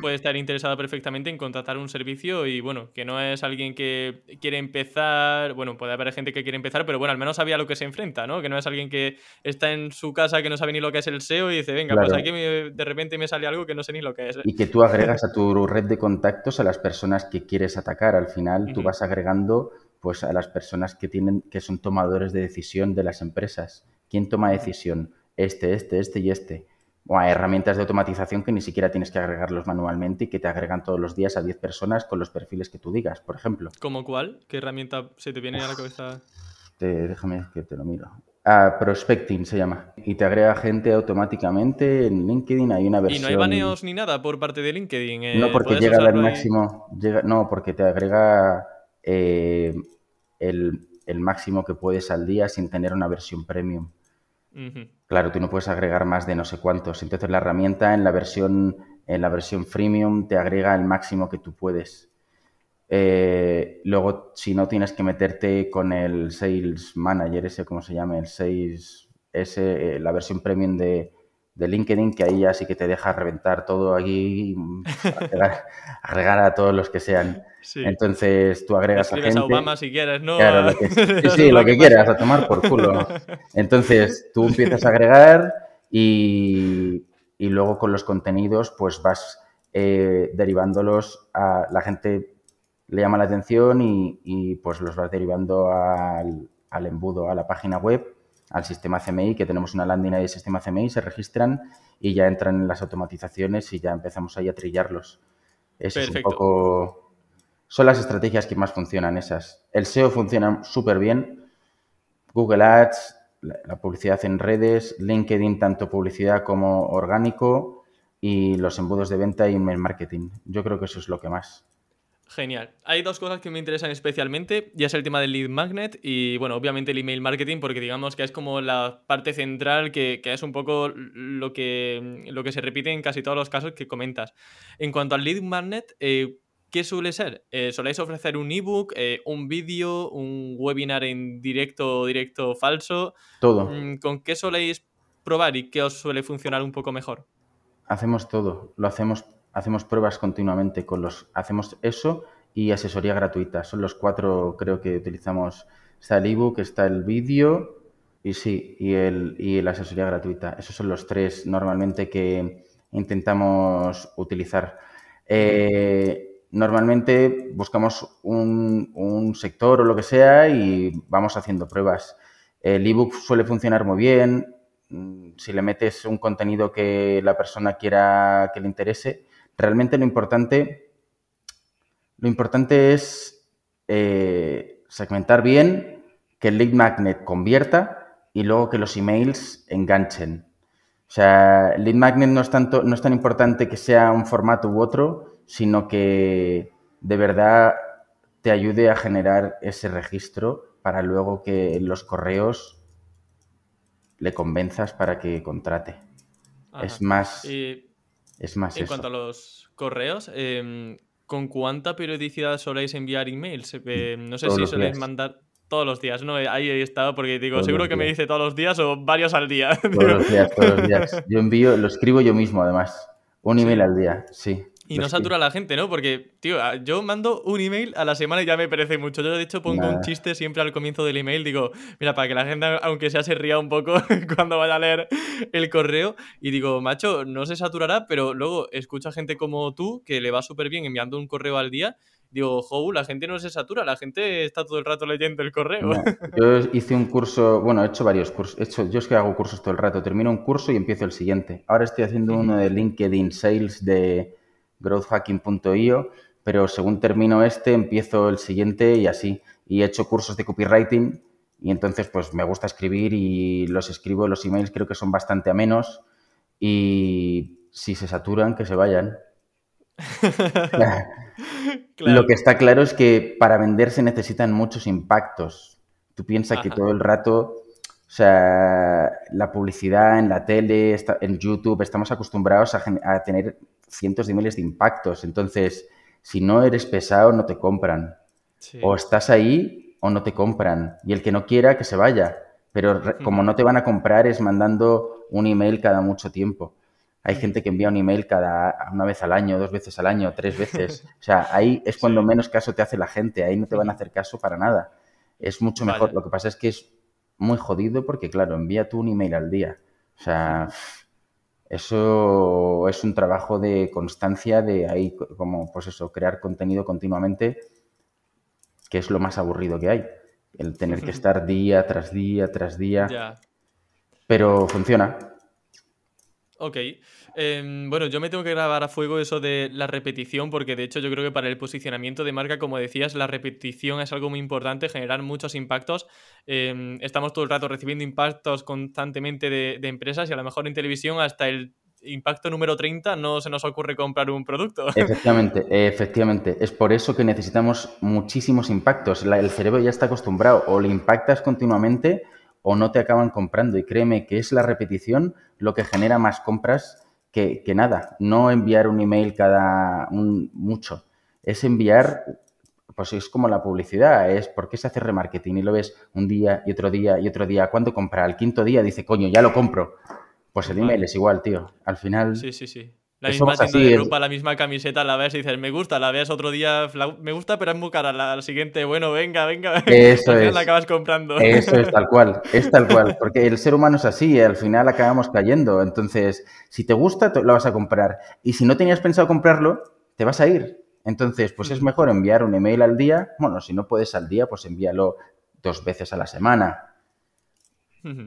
puede estar interesada perfectamente en contratar un servicio y bueno, que no es alguien que quiere empezar, bueno, puede haber gente que quiere empezar, pero bueno, al menos sabía lo que se enfrenta, ¿no? Que no es alguien que está en su casa que no sabe ni lo que es el SEO y dice, venga, pues aquí de repente me sale algo que no sé ni lo que es. Y que tú agregas a tu red de contactos a las personas que quieres atacar. Al final tú vas agregando pues a las personas que tienen que son tomadores de decisión de las empresas. ¿Quién toma decisión? Este, este, este y este o hay herramientas de automatización que ni siquiera tienes que agregarlos manualmente y que te agregan todos los días a 10 personas con los perfiles que tú digas, por ejemplo. ¿Como cuál? ¿Qué herramienta se te viene a la cabeza? déjame que te lo miro. Ah, prospecting se llama. Y te agrega gente automáticamente en LinkedIn. Hay una versión. ¿Y no hay baneos ni nada por parte de LinkedIn? Eh, no, porque llega al máximo. No, porque te agrega eh, el, el máximo que puedes al día sin tener una versión premium. Claro, tú no puedes agregar más de no sé cuántos. Entonces la herramienta en la versión, en la versión freemium te agrega el máximo que tú puedes. Eh, luego, si no, tienes que meterte con el Sales Manager, ese, ¿cómo se llama? El Sales, ese, eh, la versión premium de, de, LinkedIn, que ahí ya sí que te deja reventar todo aquí, agregar a todos los que sean. Entonces tú agregas a gente. a Obama si quieres, ¿no? Claro, lo que, sí, sí, lo que quieras, a tomar por culo. Entonces tú empiezas a agregar y, y luego con los contenidos pues vas eh, derivándolos a la gente le llama la atención y, y pues los vas derivando al, al, embudo, a la página web, al sistema CMI, que tenemos una landing de sistema CMI, se registran y ya entran en las automatizaciones y ya empezamos ahí a trillarlos. Eso es un poco son las estrategias que más funcionan esas. El SEO funciona súper bien. Google Ads, la publicidad en redes, LinkedIn, tanto publicidad como orgánico, y los embudos de venta y email marketing. Yo creo que eso es lo que más. Genial. Hay dos cosas que me interesan especialmente, ya es el tema del lead magnet y, bueno, obviamente el email marketing, porque digamos que es como la parte central que, es un poco lo que, lo que se repite en casi todos los casos que comentas. En cuanto al lead magnet, eh, ¿Qué suele ser? Eh, ¿Soléis ofrecer un ebook, eh, un vídeo, un webinar en directo o directo falso? Todo. Mm, ¿Con qué soléis probar y qué os suele funcionar un poco mejor? Hacemos todo, lo hacemos, hacemos pruebas continuamente con los, hacemos eso y asesoría gratuita. Son los cuatro, creo que utilizamos. Está el ebook, está el vídeo y sí, y el, y la asesoría gratuita. Esos son los tres normalmente que intentamos utilizar. Eh, normalmente buscamos un, sector o lo que sea y vamos haciendo pruebas. El ebook suele funcionar muy bien. Mm, si le metes un contenido que la persona quiera que le interese, realmente lo importante, lo importante es eh, segmentar bien, que el lead magnet convierta y luego que los emails enganchen. O sea, el lead magnet no es, tanto, no es tan importante que sea un formato u otro, sino que de verdad te ayude a generar ese registro para luego que los correos le convenzas para que contrate. Es más. Es más. En cuanto a los correos, em, ¿con cuánta periodicidad soléis enviar emails? Eh, no sé si soléis mandar todos los días, ¿no? Ahí he estado porque digo, seguro que me dice todos los días o varios al día. Todos los días, todos los días. Yo envío, lo escribo yo mismo además. Un email al día, sí. Y no satura a la gente, ¿no? Porque, tío, yo mando un email a la semana y ya me parece mucho. Yo, de hecho, pongo un chiste siempre al comienzo del email. Digo, mira, para que la gente, aunque sea, se ría un poco cuando vaya a leer el correo. Y digo, macho, no se saturará, pero luego escucha gente como tú que le va súper bien enviando un correo al día. Digo, jo, la gente no se satura, la gente está todo el rato leyendo el correo. yo hice un curso, bueno, he hecho varios cursos. He hecho, yo es que hago cursos todo el rato. Termino un curso y empiezo el siguiente. Ahora estoy haciendo uno de LinkedIn Sales de growthhacking.io, pero según termino este, empiezo el siguiente y así. Y he hecho cursos de copywriting y entonces pues me gusta escribir y los escribo, los emails creo que son bastante amenos y si se saturan, que se vayan. Lo que está claro es que para vender se necesitan muchos impactos. Tú piensas que todo el rato, o sea, la publicidad en la tele, en YouTube, estamos acostumbrados a, a tener cientos de miles de impactos. Entonces, si no eres pesado, no te compran. O estás ahí o no te compran. Y el que no quiera, que se vaya. Pero como no te van a comprar, es mandando un email cada mucho tiempo. Hay gente que envía un email cada una vez al año, dos veces al año, tres veces. O sea, ahí es cuando menos caso te hace la gente. Ahí no te van a hacer caso para nada. Es mucho mejor. Lo que pasa es que es muy jodido porque, claro, envía tú un email al día. O sea, eso es un trabajo de constancia, de ahí, como, pues eso, crear contenido continuamente, que es lo más aburrido que hay. El tener que estar día tras día tras día. Pero funciona. Ok. Em, bueno, yo me tengo que grabar a fuego eso de la repetición, porque de hecho yo creo que para el posicionamiento de marca, como decías, la repetición es algo muy importante, generar muchos impactos. Em, estamos todo el rato recibiendo impactos constantemente de, empresas y a lo mejor en televisión hasta el impacto número 30 no se nos ocurre comprar un producto. Efectivamente, efectivamente. Es por eso que necesitamos muchísimos impactos. el cerebro ya está acostumbrado, o le impactas continuamente o no te acaban comprando. Y créeme que es la repetición lo que genera más compras que, nada, no enviar un email cada un, mucho, es enviar, pues es como la publicidad, es por qué se hace remarketing y lo ves un día y otro día y otro día. ¿Cuándo compra? Al quinto día dice, coño, ya lo compro. Pues el email es igual, tío. Al final. Sí, sí, sí. La misma tienda de ropa, la misma camiseta, la ves y dices, me gusta, la ves otro día, me gusta, pero es muy cara. La, siguiente, bueno, venga, venga. Eso es. la acabas comprando. Eso es tal cual, es tal cual. Porque el ser humano es así, al final acabamos cayendo. Entonces, si te gusta, lo vas a comprar. Y si no tenías pensado comprarlo, te vas a ir. Entonces, pues es mejor enviar un email al día. Bueno, si no puedes al día, pues envíalo dos veces a la semana.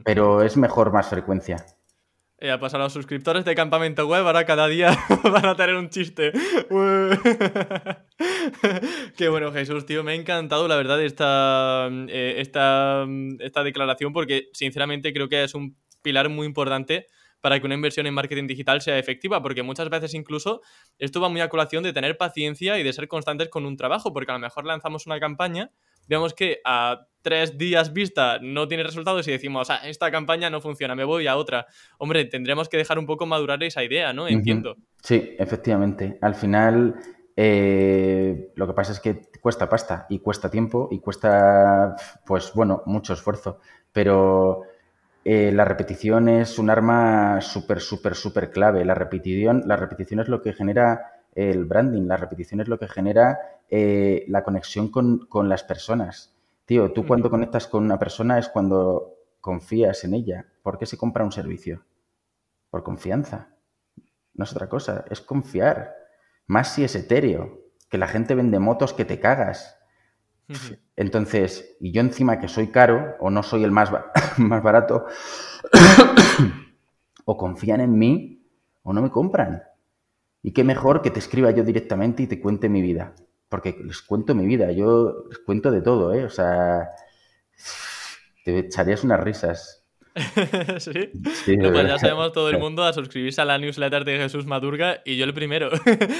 Pero es mejor más frecuencia. Eh, pues a los suscriptores de Campamento Web ahora cada día van a tener un chiste. Qué bueno, Jesús, tío. Me ha encantado, la verdad, esta, eh, esta, esta declaración porque, sinceramente, creo que es un pilar muy importante para que una inversión en marketing digital sea efectiva, porque muchas veces incluso esto va muy a colación de tener paciencia y de ser constantes con un trabajo, porque a lo mejor lanzamos una campaña vemos que a tres días vista no tiene resultados y decimos, ah, esta campaña no funciona, me voy a otra. Hombre, tendremos que dejar un poco madurar esa idea, ¿no? Entiendo. Sí, efectivamente. Al final, eh, lo que pasa es que cuesta pasta y cuesta tiempo y cuesta, pues bueno, mucho esfuerzo. Pero eh, la repetición es un arma súper, súper, súper clave. La repetición, la repetición es lo que genera el branding, la repetición es lo que genera eh, la conexión con, las personas. Tío, tú cuando conectas con una persona es cuando confías en ella. ¿Por qué se compra un servicio? Por confianza. No es otra cosa, es confiar. Más si es etéreo, que la gente vende motos que te cagas. Entonces, y yo encima que soy caro o no soy el más, más barato, o confían en mí o no me compran. Y qué mejor que te escriba yo directamente y te cuente mi vida. porque les cuento mi vida, yo les cuento de todo, ¿eh? O sea, te echarías unas risas. ¿Sí? pues ya sabemos todo el mundo a suscribirse a la newsletter de Jesús Madurga y yo el primero.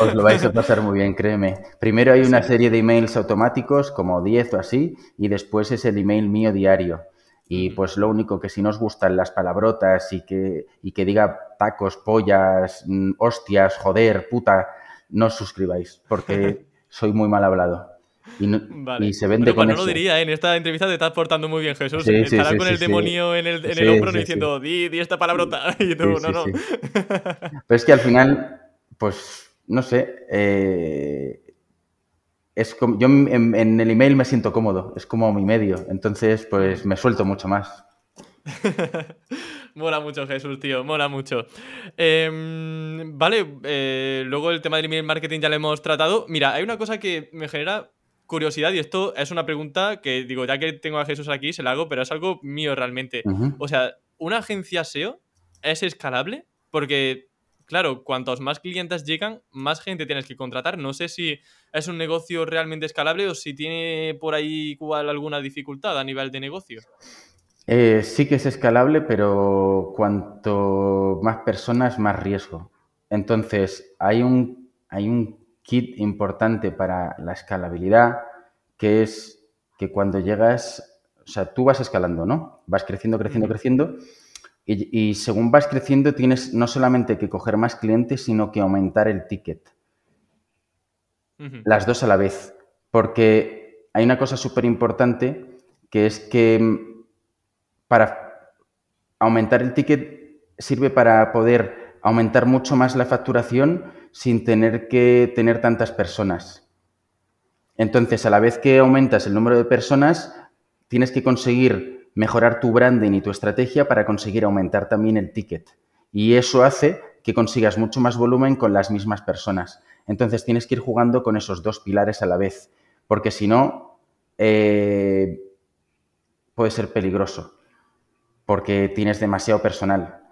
Os lo vais a pasar muy bien, créeme. Primero hay una serie de emails automáticos, como 10 o así, y después es el email mío diario. Y pues lo único que si nos gustan las palabrotas y que, y que diga tacos, pollas, mm, hostias, joder, puta, no os suscribáis, porque soy muy mal hablado. Y, se vende con pues no lo diría, ¿eh? en esta entrevista te estás portando muy bien, Jesús. Estará con el demonio en el, en el hombro diciendo, di, di, esta palabrota. Y tú, no, no. Pero es que al final, pues, no sé, eh, es como, yo en, en, el email me siento cómodo, es como mi medio, entonces pues me suelto mucho más. Mola mucho, Jesús, tío, mola mucho. Em, vale, eh, luego el tema del email marketing ya lo hemos tratado. Mira, hay una cosa que me genera curiosidad y esto es una pregunta que digo, ya que tengo a Jesús aquí, se la hago, pero es algo mío realmente. O sea, ¿una agencia SEO es escalable? Porque, claro, cuantos más clientes llegan, más gente tienes que contratar. No sé si es un negocio realmente escalable o si tiene por ahí igual alguna dificultad a nivel de negocio. Eh, sí que es escalable, pero cuanto más personas, más riesgo. Entonces, hay un, hay un kit importante para la escalabilidad, que es que cuando llegas, o sea, tú vas escalando, ¿no? Vas creciendo, creciendo, creciendo, y, según vas creciendo tienes no solamente que coger más clientes, sino que aumentar el ticket. Las dos a la vez, porque hay una cosa súper importante, que es que mm, para aumentar el ticket sirve para poder aumentar mucho más la facturación sin tener que tener tantas personas. Entonces, a la vez que aumentas el número de personas, tienes que conseguir mejorar tu branding y tu estrategia para conseguir aumentar también el ticket. Y eso hace que consigas mucho más volumen con las mismas personas. Entonces, tienes que ir jugando con esos dos pilares a la vez, porque si no, eh, puede ser peligroso, porque tienes demasiado personal.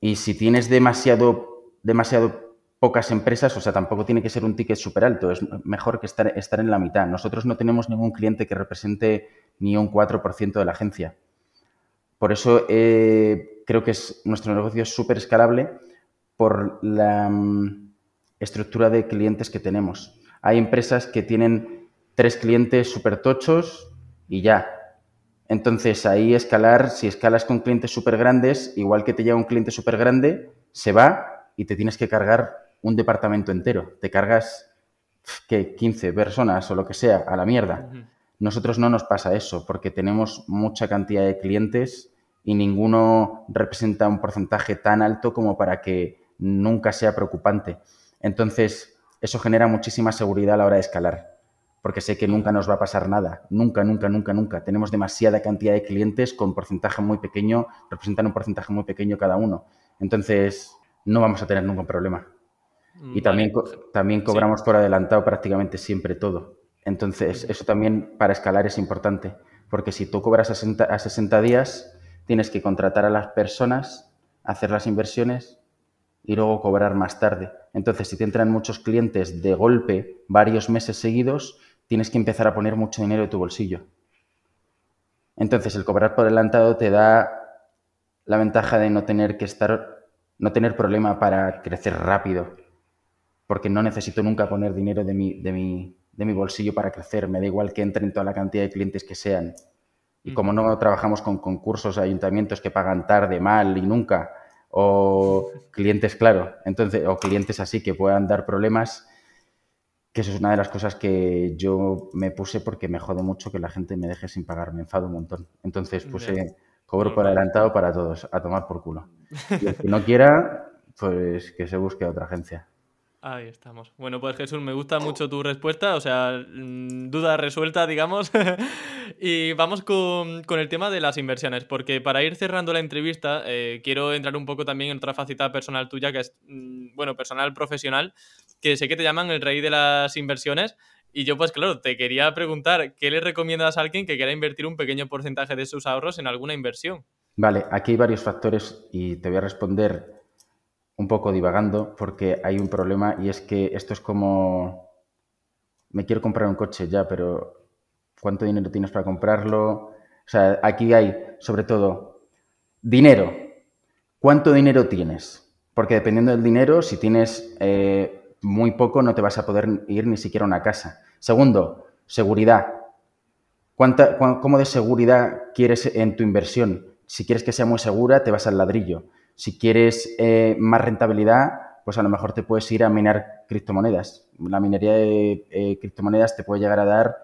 Y si tienes demasiado, demasiado pocas empresas, o sea, tampoco tiene que ser un ticket súper alto, es mejor que estar, estar en la mitad. Nosotros no tenemos ningún cliente que represente ni un 4% de la agencia. Por eso eh, creo que es, nuestro negocio es súper escalable por la mm, estructura de clientes que tenemos. Hay empresas que tienen tres clientes súper tochos y ya. Entonces ahí escalar, si escalas con clientes súper grandes, igual que te llega un cliente súper grande, se va y te tienes que cargar un departamento entero. Te cargas que 15 personas o lo que sea a la mierda. Nosotros no nos pasa eso porque tenemos mucha cantidad de clientes y ninguno representa un porcentaje tan alto como para que nunca sea preocupante. Entonces, eso genera muchísima seguridad a la hora de escalar, porque sé que nunca nos va a pasar nada, nunca, nunca, nunca, nunca. Tenemos demasiada cantidad de clientes con porcentaje muy pequeño, representan un porcentaje muy pequeño cada uno. Entonces, no vamos a tener ningún problema. Y también, también cobramos por adelantado prácticamente siempre todo. Entonces, eso también para escalar es importante, porque si tú cobras a 60, a 60 días, tienes que contratar a las personas, hacer las inversiones y luego cobrar más tarde. Entonces, si te entran muchos clientes de golpe, varios meses seguidos, tienes que empezar a poner mucho dinero de tu bolsillo. Entonces, el cobrar por adelantado te da la ventaja de no tener que estar, no tener problema para crecer rápido porque no necesito nunca poner dinero de mi, de mi, de mi bolsillo para crecer. Me da igual que entren toda la cantidad de clientes que sean. Y como no trabajamos con concursos, ayuntamientos que pagan tarde, mal y nunca, o clientes, claro, entonces, o clientes así que puedan dar problemas, que eso es una de las cosas que yo me puse porque me jode mucho que la gente me deje sin pagar, me enfado un montón. Entonces puse cobro por adelantado para todos, a tomar por culo. Y el que no quiera, pues que se busque otra agencia. Ahí estamos. Bueno, pues Jesús, me gusta mucho tu respuesta, o sea, mm, duda resuelta, digamos. y vamos con, el tema de las inversiones, porque para ir cerrando la entrevista, eh, quiero entrar un poco también en otra faceta personal tuya, que es, mm, bueno, personal profesional, que sé que te llaman el rey de las inversiones. Y yo, pues claro, te quería preguntar, ¿qué le recomiendas a alguien que quiera invertir un pequeño porcentaje de sus ahorros en alguna inversión? Vale, aquí hay varios factores y te voy a responder un poco divagando porque hay un problema y es que esto es como me quiero comprar un coche ya, pero ¿cuánto dinero tienes para comprarlo? O sea, aquí hay, sobre todo, dinero. ¿Cuánto dinero tienes? Porque dependiendo del dinero, si tienes eh, muy poco, no te vas a poder ir ni siquiera a una casa. Segundo, seguridad. ¿Cuánta, ¿Cómo de seguridad quieres en tu inversión? Si quieres que sea muy segura, te vas al ladrillo. Si quieres eh, más rentabilidad, pues a lo mejor te puedes ir a minar criptomonedas. La minería de eh, criptomonedas te puede llegar a dar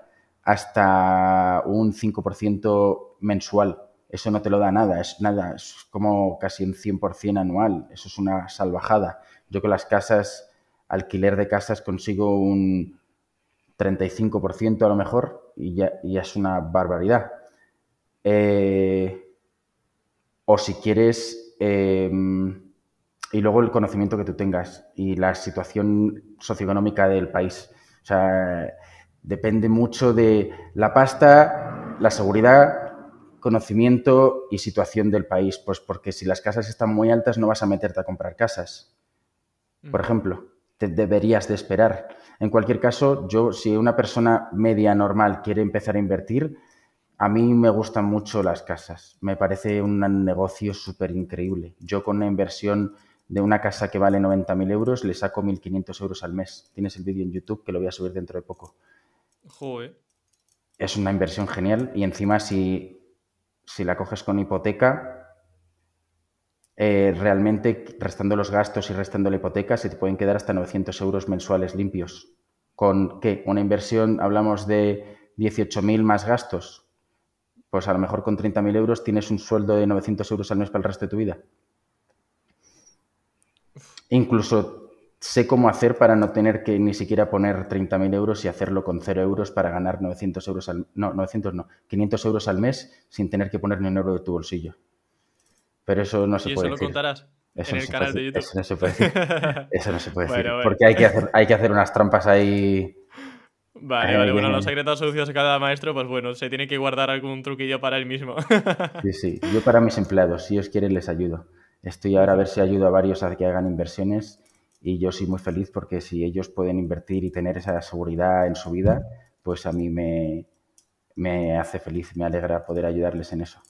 hasta un 5% mensual. Eso no te lo da nada, es nada, es como casi un 100% anual. Eso es una salvajada. Yo con las casas, alquiler de casas, consigo un 35% a lo mejor y ya, es una barbaridad. Eh, o si quieres, em, y luego el conocimiento que tú tengas y la situación socioeconómica del país. O sea, depende mucho de la pasta, la seguridad, conocimiento y situación del país. Pues porque si las casas están muy altas no vas a meterte a comprar casas. Por ejemplo, te deberías de esperar. En cualquier caso, yo, si una persona media normal quiere empezar a invertir, a mí me gustan mucho las casas. Me parece un negocio súper increíble. Yo con una inversión de una casa que vale 90.000 euros le saco 1.500 euros al mes. Tienes el vídeo en YouTube que lo voy a subir dentro de poco. Joder. Es una inversión genial y encima si, si la coges con hipoteca, eh, realmente restando los gastos y restando la hipoteca se te pueden quedar hasta 900 euros mensuales limpios. ¿Con qué? Una inversión, hablamos de 18.000 más gastos pues a lo mejor con 30.000 euros tienes un sueldo de 900 euros al mes para el resto de tu vida. Incluso sé cómo hacer para no tener que ni siquiera poner 30.000 euros y hacerlo con 0 euros para ganar 900 euros al no, 900 no, 500 euros al mes sin tener que poner ni un euro de tu bolsillo. Pero eso no se ¿Y puede eso lo contarás en el canal de YouTube. Eso no se puede decir. Eso no se puede decir. Porque hay que, hacer, hay que hacer unas trampas ahí Vale, vale, bueno, los secretos sucios de cada maestro, pues bueno, se tiene que guardar algún truquillo para él mismo. sí, sí, yo para mis empleados, si ellos quieren les ayudo. Estoy ahora a ver si ayudo a varios a que hagan inversiones y yo soy muy feliz porque si ellos pueden invertir y tener esa seguridad en su vida, pues a mí me, me hace feliz, me alegra poder ayudarles en eso.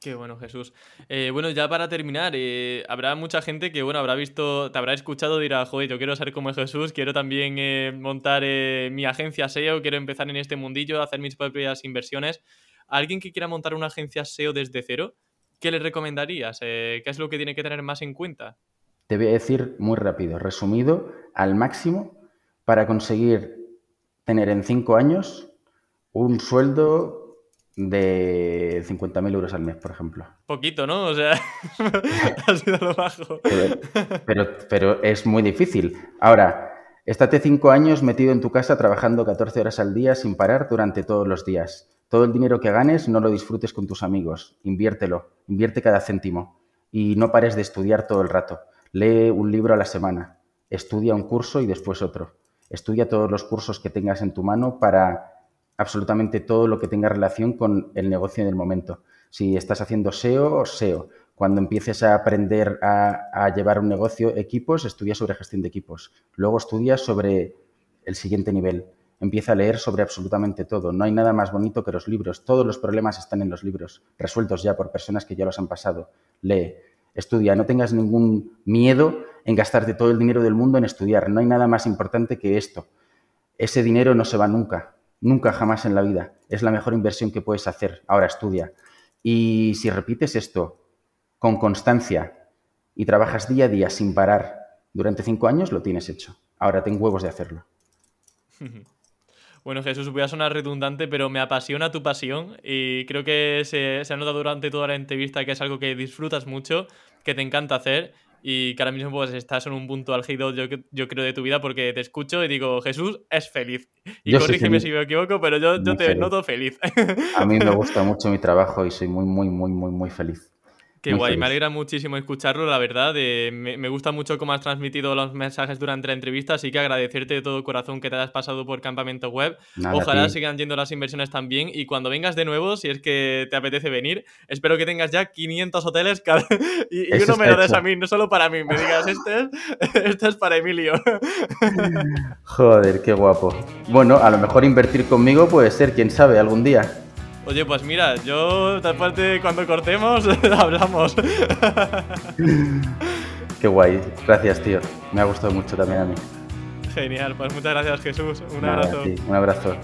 Qué bueno, Jesús. Eh, bueno, ya para terminar, eh, habrá mucha gente que, bueno, habrá visto, te habrá escuchado dirá, joder, yo quiero ser como Jesús, quiero también eh, montar mi agencia SEO, quiero empezar en este mundillo, hacer mis propias inversiones. alguien que quiera montar una agencia SEO desde cero, ¿qué le recomendarías? ¿Qué es lo que tiene que tener más en cuenta? Te voy a decir muy rápido, resumido, al máximo, para conseguir tener en cinco años un sueldo de 50.000 euros al mes, por ejemplo. Poquito, ¿no? O sea, ha sido lo bajo. Pero, pero, es muy difícil. Ahora, estate cinco años metido en tu casa trabajando 14 horas al día sin parar durante todos los días. Todo el dinero que ganes no lo disfrutes con tus amigos. Inviértelo. Invierte cada céntimo. Y no pares de estudiar todo el rato. Lee un libro a la semana. Estudia un curso y después otro. Estudia todos los cursos que tengas en tu mano para absolutamente todo lo que tenga relación con el negocio en el momento. Si estás haciendo SEO, SEO. Cuando empieces a aprender a, llevar un negocio, equipos, estudia sobre gestión de equipos. Luego estudia sobre el siguiente nivel. Empieza a leer sobre absolutamente todo. No hay nada más bonito que los libros. Todos los problemas están en los libros, resueltos ya por personas que ya los han pasado. Lee, estudia. No tengas ningún miedo en gastarte todo el dinero del mundo en estudiar. No hay nada más importante que esto. Ese dinero no se va nunca. Nunca jamás en la vida. Es la mejor inversión que puedes hacer. Ahora estudia. Y si repites esto con constancia y trabajas día a día sin parar durante cinco años, lo tienes hecho. Ahora ten huevos de hacerlo. Bueno, Jesús, voy a sonar redundante, pero me apasiona tu pasión y creo que se, se ha notado durante toda la entrevista que es algo que disfrutas mucho, que te encanta hacer y que ahora mismo pues estás en un punto álgido yo, yo creo de tu vida porque te escucho y digo, Jesús es feliz. Y corrígeme si me equivoco, pero yo, te noto feliz. A mí me gusta mucho mi trabajo y soy muy, muy, muy, muy, muy feliz. Qué guay, me alegra muchísimo escucharlo, la verdad. Eh, me, gusta mucho cómo has transmitido los mensajes durante la entrevista, así que agradecerte de todo corazón que te hayas pasado por Campamento Web. Ojalá sigan yendo las inversiones también y cuando vengas de nuevo, si es que te apetece venir, espero que tengas ya 500 hoteles y, uno me lo des a mí, no solo para mí, me digas, este es, este es para Emilio. Joder, qué guapo. Bueno, a lo mejor invertir conmigo puede ser, quién sabe, algún día. Oye, pues mira, yo después de cuando cortemos hablamos. Qué guay, gracias tío. Me ha gustado mucho también a mí. Genial, pues muchas gracias Jesús. Un abrazo. un abrazo.